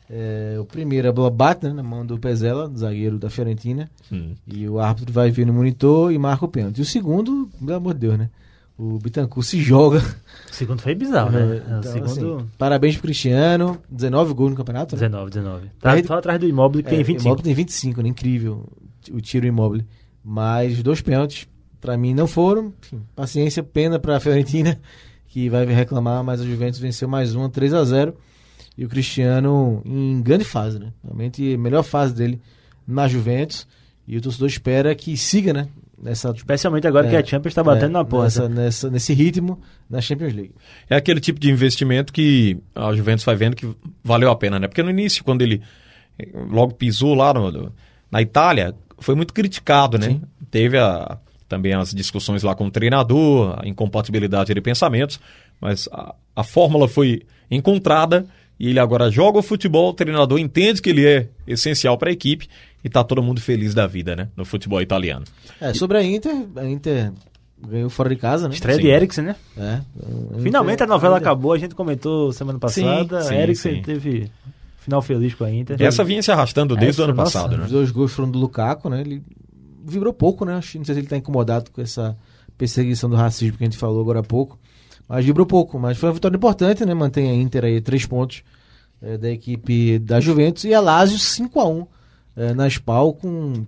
é, o primeiro, a bola bate né, na mão do Pezela, do zagueiro da Fiorentina, Hum. e o árbitro vai ver no monitor e marca o pênalti. E o segundo, pelo amor de Deus, né? O Bittencourt se joga. O segundo foi bizarro, né? É, o então, segundo. assim, parabéns pro Cristiano, 19 gols no campeonato. né? 19, 19. Tá só atrás do imóvel que tem É, 25. Immobile tem 25, né? Incrível o tiro imóvel. Mas dois pênaltis, pra mim, não foram. Enfim, paciência, pena pra Fiorentina, que vai reclamar, mas a Juventus venceu mais uma, 3 a 0 E o Cristiano em grande fase, né? Realmente, a melhor fase dele na Juventus. E o torcedor espera que siga, né? Nessa, Especialmente agora que a Champions tá batendo na porta. Nessa, nessa- nesse ritmo na Champions League. É aquele tipo de investimento que a Juventus vai vendo que valeu a pena, né? Porque no início, quando ele logo pisou lá no- na Itália, foi muito criticado, né? Teve a- também as discussões lá com o treinador, a incompatibilidade de pensamentos, mas a, a fórmula foi encontrada e ele agora joga o futebol, o treinador entende que ele é essencial para a equipe e tá todo mundo feliz da vida, né? No futebol italiano. É, sobre a Inter, a Inter ganhou fora de casa, né? Estreia Sim. de Eriksen, né? É, Finalmente a Inter- novela Inter- acabou, a gente comentou semana passada. sim, Eriksen sim. teve final feliz com a Inter. Essa vinha se arrastando desde o Essa, ano nossa, passado, né? Os dois gols foram do Lukaku, né? Ele vibrou pouco, né? Acho que Não sei se ele tá incomodado com essa perseguição do racismo que a gente falou agora há pouco. Mas vibrou pouco. Mas foi uma vitória importante, né? Mantém a Inter aí três pontos eh, da equipe da Juventus. E a Lazio 5x1 eh, na SPAL com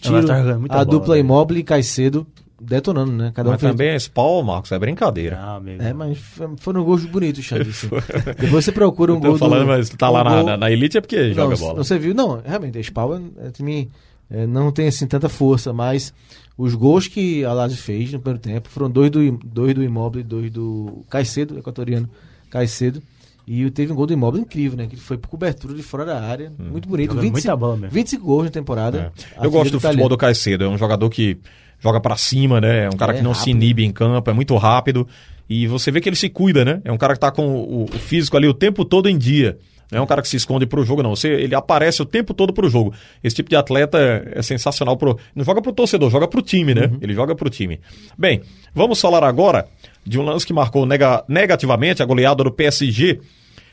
tiro, tá muita a bola, dupla velho. Imóvel e Caicedo detonando, né? Cada um Mas fez- também esse pau, Marcos, é brincadeira. Ah, amigo. É, mas foram gols bonitos, Xavi. assim. Depois você procura um Eu tô gol falando, do, mas tá um lá na, gol- na, na elite é porque joga não, bola. Você viu? Não, realmente, a Spal é, é time é, não tem assim tanta força, mas os gols que a Lazio fez no primeiro tempo foram dois do, dois do Immobile e dois do Caicedo, equatoriano Caicedo. E teve um gol do Immobile incrível, né? Que foi por cobertura de fora da área. Muito bonito. Jogando 25, muita bola mesmo. 25 gols na temporada. É. Eu gosto do futebol italiano. do Caicedo. É um jogador que joga pra cima, né? É um cara É, que não se rápido. inibe em campo, é muito rápido. E você vê que ele se cuida, né? É um cara que tá com o, o físico ali o tempo todo em dia. Não é um cara que se esconde pro jogo, não. Você, ele aparece o tempo todo pro jogo. Esse tipo de atleta é sensacional pro. Não joga pro torcedor, joga pro time, né? Ele joga pro time. Bem, vamos falar agora de um lance que marcou nega- negativamente a goleada do PSG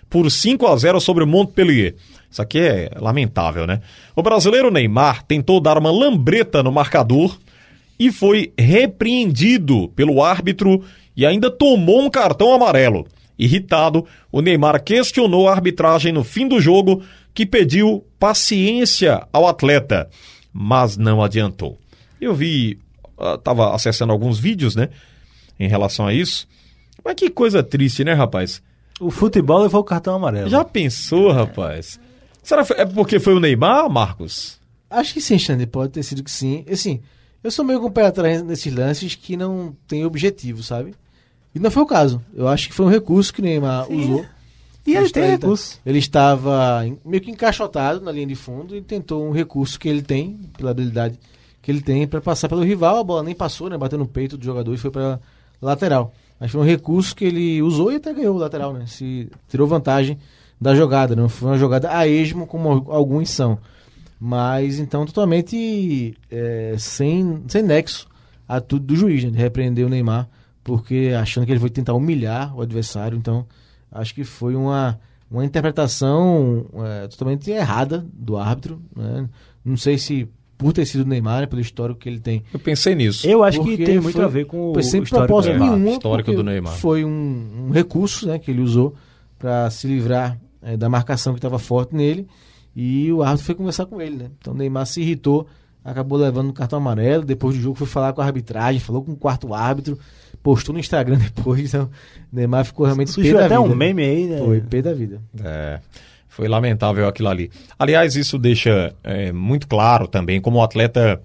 por 5 a 0 sobre o Montpellier. Isso aqui é lamentável, né? O brasileiro Neymar tentou dar uma lambreta no marcador e foi repreendido pelo árbitro e ainda tomou um cartão amarelo. Irritado, o Neymar questionou a arbitragem no fim do jogo, que pediu paciência ao atleta, mas não adiantou. Eu vi estava acessando alguns vídeos, né? Em relação a isso. Mas que coisa triste, né, rapaz? O futebol levou o cartão amarelo. Já pensou, rapaz? Será que é porque foi o Neymar, Marcos? Acho que sim, Xande, pode ter sido que sim. Assim, eu sou meio com o pé atrás nesses lances que não tem objetivo, sabe? E não foi o caso. Eu acho que foi um recurso que o Neymar usou. E ele tem recurso. Ele estava meio que encaixotado na linha de fundo e tentou um recurso que ele tem, pela habilidade que ele tem, para passar pelo rival. A bola nem passou, né? Bateu no peito do jogador e foi para lateral. Mas foi um recurso que ele usou e até ganhou o lateral, né? Se tirou vantagem da jogada, não foi uma jogada a esmo como al- alguns são. Mas então totalmente é, sem, sem nexo a tudo do juiz, né? De repreender o Neymar, porque achando que ele foi tentar humilhar o adversário. Então, acho que foi uma, uma interpretação é, totalmente errada do árbitro. Né? Não sei se por ter sido o Neymar, né, pelo histórico que ele tem. Eu pensei nisso. Eu acho que Porque tem muito foi- a ver com o Foi sem histórico propósito do Neymar. nenhum. histórico do Neymar. Foi um, um recurso né, que ele usou para se livrar eh, da marcação que estava forte nele. E o árbitro foi conversar com ele. Né? Então o Neymar se irritou, acabou levando o cartão amarelo. Depois do jogo foi falar com a arbitragem, falou com o quarto árbitro, postou no Instagram depois. Então o Neymar ficou realmente pé Surgiu até vida. um meme aí, né? Foi pé da vida. É, foi lamentável aquilo ali. Aliás, isso deixa é, muito claro também como o atleta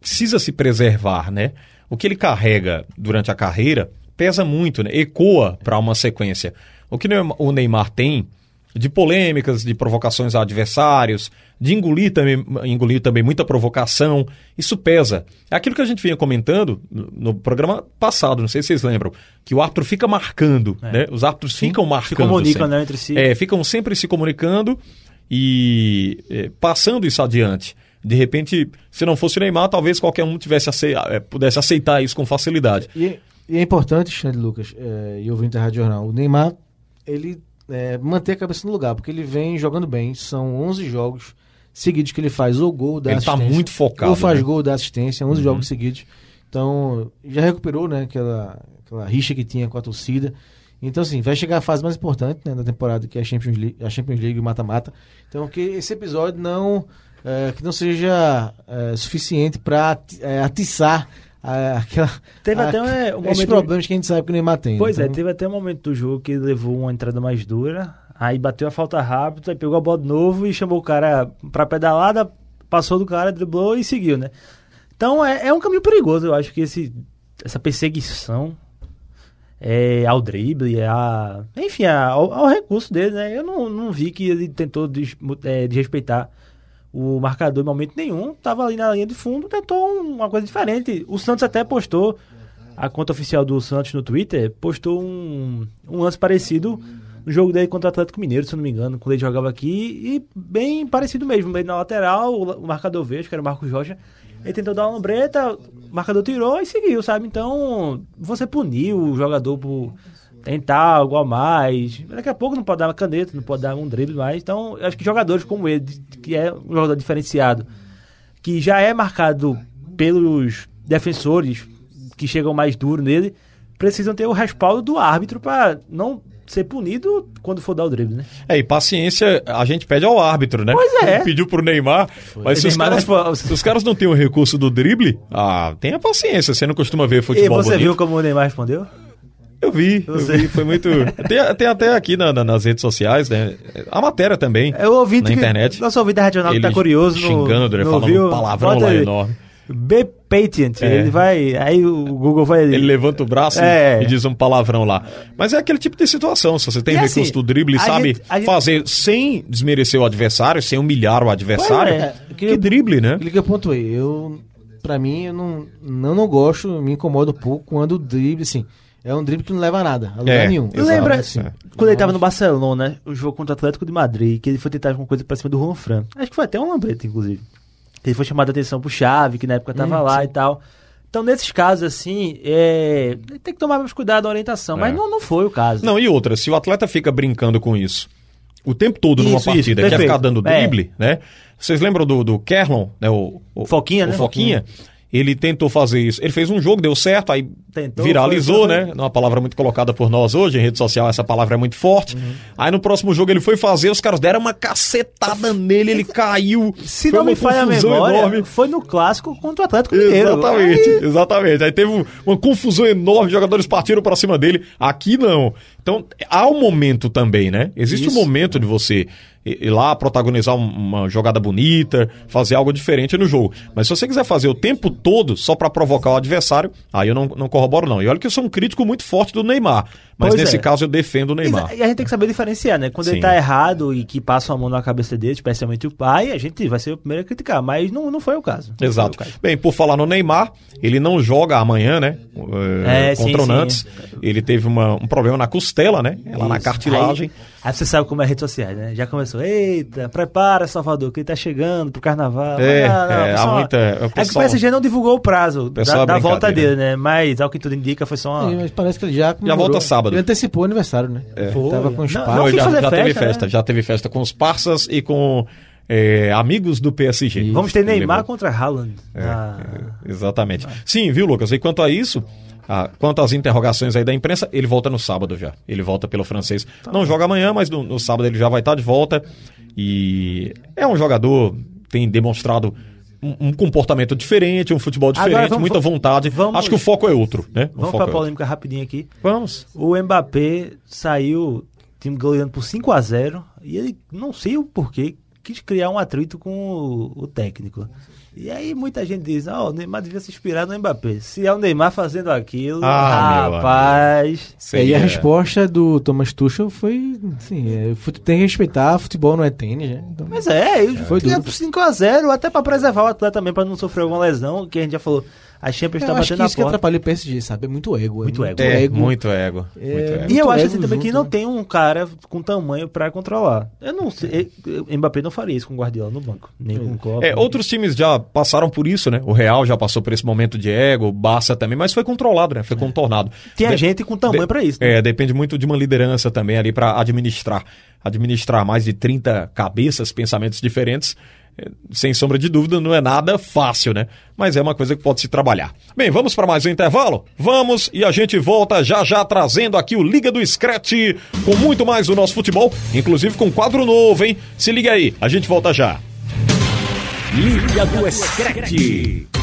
precisa se preservar, né? O que ele carrega durante a carreira pesa muito, né? Ecoa para uma sequência. O que o Neymar tem de polêmicas, de provocações a adversários, de engolir também, engolir também muita provocação, isso pesa. É aquilo que a gente vinha comentando no programa passado, não sei se vocês lembram, que o árbitro fica marcando, né? Os árbitros ficam marcando. comunicam, sempre. né, entre si. É, ficam sempre se comunicando e é, passando isso adiante. De repente, se não fosse o Neymar, talvez qualquer um tivesse ace- é, pudesse aceitar isso com facilidade. E, e é importante, Xande Lucas, é, e ouvinte da Rádio Jornal, o Neymar, ele é, manter a cabeça no lugar, porque ele vem jogando bem, são 11 jogos seguidos que ele faz ou gol da Ele tá assistência. muito focado, Ou faz né? gol da assistência, 11 Uhum. jogos seguidos. Então, já recuperou, né, aquela, aquela rixa que tinha com a torcida. Então, assim, vai chegar a fase mais importante né, da temporada, que é a Champions League, a Champions League o mata-mata. Então, que esse episódio não, é, que não seja é, suficiente para atiçar a- aquela, Teve a- até um, um esses problemas que a gente sabe que o Neymar tem. Pois é, Então, teve até um momento do jogo que levou uma entrada mais dura, aí bateu a falta rápida, aí pegou a bola de novo e chamou o cara pra pedalada, passou do cara, driblou e seguiu, né? Então é, é um caminho perigoso, eu acho que esse, essa perseguição é, ao drible, a, enfim, a- ao, ao recurso dele, né? Eu não, não vi que ele tentou des, é, desrespeitar o marcador em momento nenhum, tava ali na linha de fundo, tentou uma coisa diferente. O Santos até postou, a conta oficial do Santos no Twitter, postou um, um lance parecido no jogo dele contra o Atlético Mineiro, se não me engano, quando ele jogava aqui, e bem parecido mesmo, meio na lateral, o, marcador veio, que era o Marcos Rocha, ele tentou dar uma lambreta, o marcador tirou e seguiu, sabe? Então, você punir o jogador por tentar algo a mais. Daqui a pouco não pode dar uma caneta, não pode dar um drible mais. Então, eu acho que jogadores como ele, que é um jogador diferenciado, que já é marcado pelos defensores que chegam mais duro nele, precisam ter o respaldo do árbitro para não ser punido quando for dar o drible, né? É, e paciência a gente pede ao árbitro, né? Pois é. Pediu pro Neymar. Mas se os, Neymar caras, não- se os caras não têm o recurso do drible, ah, tenha paciência. Você não costuma ver E futebol você bonito. viu como o Neymar respondeu? Eu vi, eu vi, foi muito... Tem, tem até aqui na- na- nas redes sociais, né? A matéria também, É o ouvinte na que- internet. Nosso ouvinte da Regional que Ele tá curioso no, xingando, né? no Falando viu, um palavrão bota lá enorme. B Patient, É. ele vai, aí o Google vai Ele levanta o braço e- É. e diz um palavrão lá. Mas é aquele tipo de situação. Se você tem E recurso assim, do drible e sabe gente- gente- fazer sem desmerecer o adversário, sem humilhar o adversário, é. que drible, né? Que eu pontuei, eu, pra mim, eu não, não, não gosto, me incomoda um pouco quando o drible, assim, é um drible que não leva a nada, a lugar É, nenhum. exato. Lembra Assim, quando ele tava no Barcelona, né, o jogo contra o Atlético de Madrid, que ele foi tentar alguma coisa pra cima do Juan Fran. Acho que foi até um lambreta, inclusive. Ele foi chamado a atenção pro Chave, que na época tava Hum, lá sim. e tal. Então, nesses casos, assim, é... tem que tomar mais cuidado na orientação. É. Mas não, não foi o caso. Não, e outra, se o atleta fica brincando com isso o tempo todo numa Isso, isso, partida, quer ficar dando É. drible, né? Vocês lembram do, do Kerlon, né? O, o Foquinha, o né? Foquinha. Ele tentou fazer isso. Ele fez um jogo, deu certo, aí Tentou, viralizou, foi, foi, né? Uma palavra muito colocada por nós hoje, em rede social, essa palavra é muito forte. Uhum. Aí no próximo jogo ele foi fazer, os caras deram uma cacetada nele, ele caiu. Se não me falha a memória, enorme. foi no clássico contra o Atlético Mineiro. Exatamente, Aí- exatamente. Aí teve um- uma confusão enorme, os jogadores partiram pra cima dele. Aqui não. Então, há um momento também, né? Existe um momento de você ir lá protagonizar um- uma jogada bonita, fazer algo diferente no jogo. Mas se você quiser fazer o tempo todo só pra provocar o adversário, aí eu não, não corroboro não. E olha que eu sou um crítico muito forte do Neymar, mas Pois nesse é. caso eu defendo o Neymar. E a gente tem que saber diferenciar, né? Quando ele Sim. tá errado e que passa a mão na cabeça dele, especialmente o pai, a gente vai ser o primeiro a criticar. Mas não, não foi o caso. Exato. o caso. Bem, por falar no Neymar, ele não joga amanhã, né? É, Eh, sim, contra o sim. Nantes. Ele teve uma- um problema na costela, né? Lá na Isso. cartilagem. Aí, aí você sabe como é redes sociais, né? Já começou, eita, prepara, Salvador, que ele tá chegando pro carnaval. É, Mas não, é, há pessoal, muita- o É que o pessoal- PSG não divulgou o prazo pessoal da, é da volta dele, né? Mas, ao que tudo indica, foi só uma... Sim, mas parece que ele já comemorou. volta sábado. Ele antecipou o aniversário, né? Foi. Tava com os Não, não, já, já teve festa, festa, né? já teve festa com os parças e com eh, amigos do PSG. Vamos ter Neymar levou. contra Haaland. É, Ah, é, exatamente. Sim, viu, Lucas? E quanto a isso, ah, quanto às interrogações aí da imprensa, ele volta no sábado já. Ele volta pelo francês. Tá Não joga amanhã, mas no, no sábado ele já vai estar de volta. E é um jogador, tem demonstrado um, comportamento diferente, um futebol diferente, vamos- muita vontade. vamos- Acho que o foco é outro, né? O Vamos foco pra é polêmica rapidinho aqui. Vamos. O Mbappé saiu, time goleando por 5 a 0 e ele, não sei o porquê, quis criar um atrito com o, o técnico. E aí muita gente diz, ó, o Neymar devia se inspirar no Mbappé. Se é o Neymar fazendo aquilo, Ah, rapaz... É, e a resposta do Thomas Tuchel foi, assim, é, tem que respeitar, futebol não é tênis, né? Então, Mas é, ele Foi tinha duro. 5x0, até pra preservar o atleta também, pra não sofrer alguma lesão, que a gente já falou, a Champions eu tá acho batendo que isso que porta. atrapalha o PSG, sabe? É muito ego. Muito ego. É, muito ego. É, muito ego. E eu acho ego assim também que junto, não né? tem um cara com tamanho pra controlar. Eu não sei, eh, Mbappé não faria isso com o Guardiola no banco, nem com o Klopp. É, outros times já passaram por isso, né? O Real já passou por esse momento de ego, o Barça também, mas foi controlado, né? Foi contornado. Tinha De- gente com tamanho de- pra isso. né? É, depende muito de uma liderança também ali pra administrar. Administrar mais de 30 cabeças, pensamentos diferentes, é, sem sombra de dúvida, não é nada fácil, né? Mas é uma coisa que pode se trabalhar. Bem, vamos para mais um intervalo? Vamos e a gente volta já já trazendo aqui o Liga do Scratch com muito mais do nosso futebol, inclusive com quadro novo, hein? Se liga aí, a gente volta já. Liga do Screte.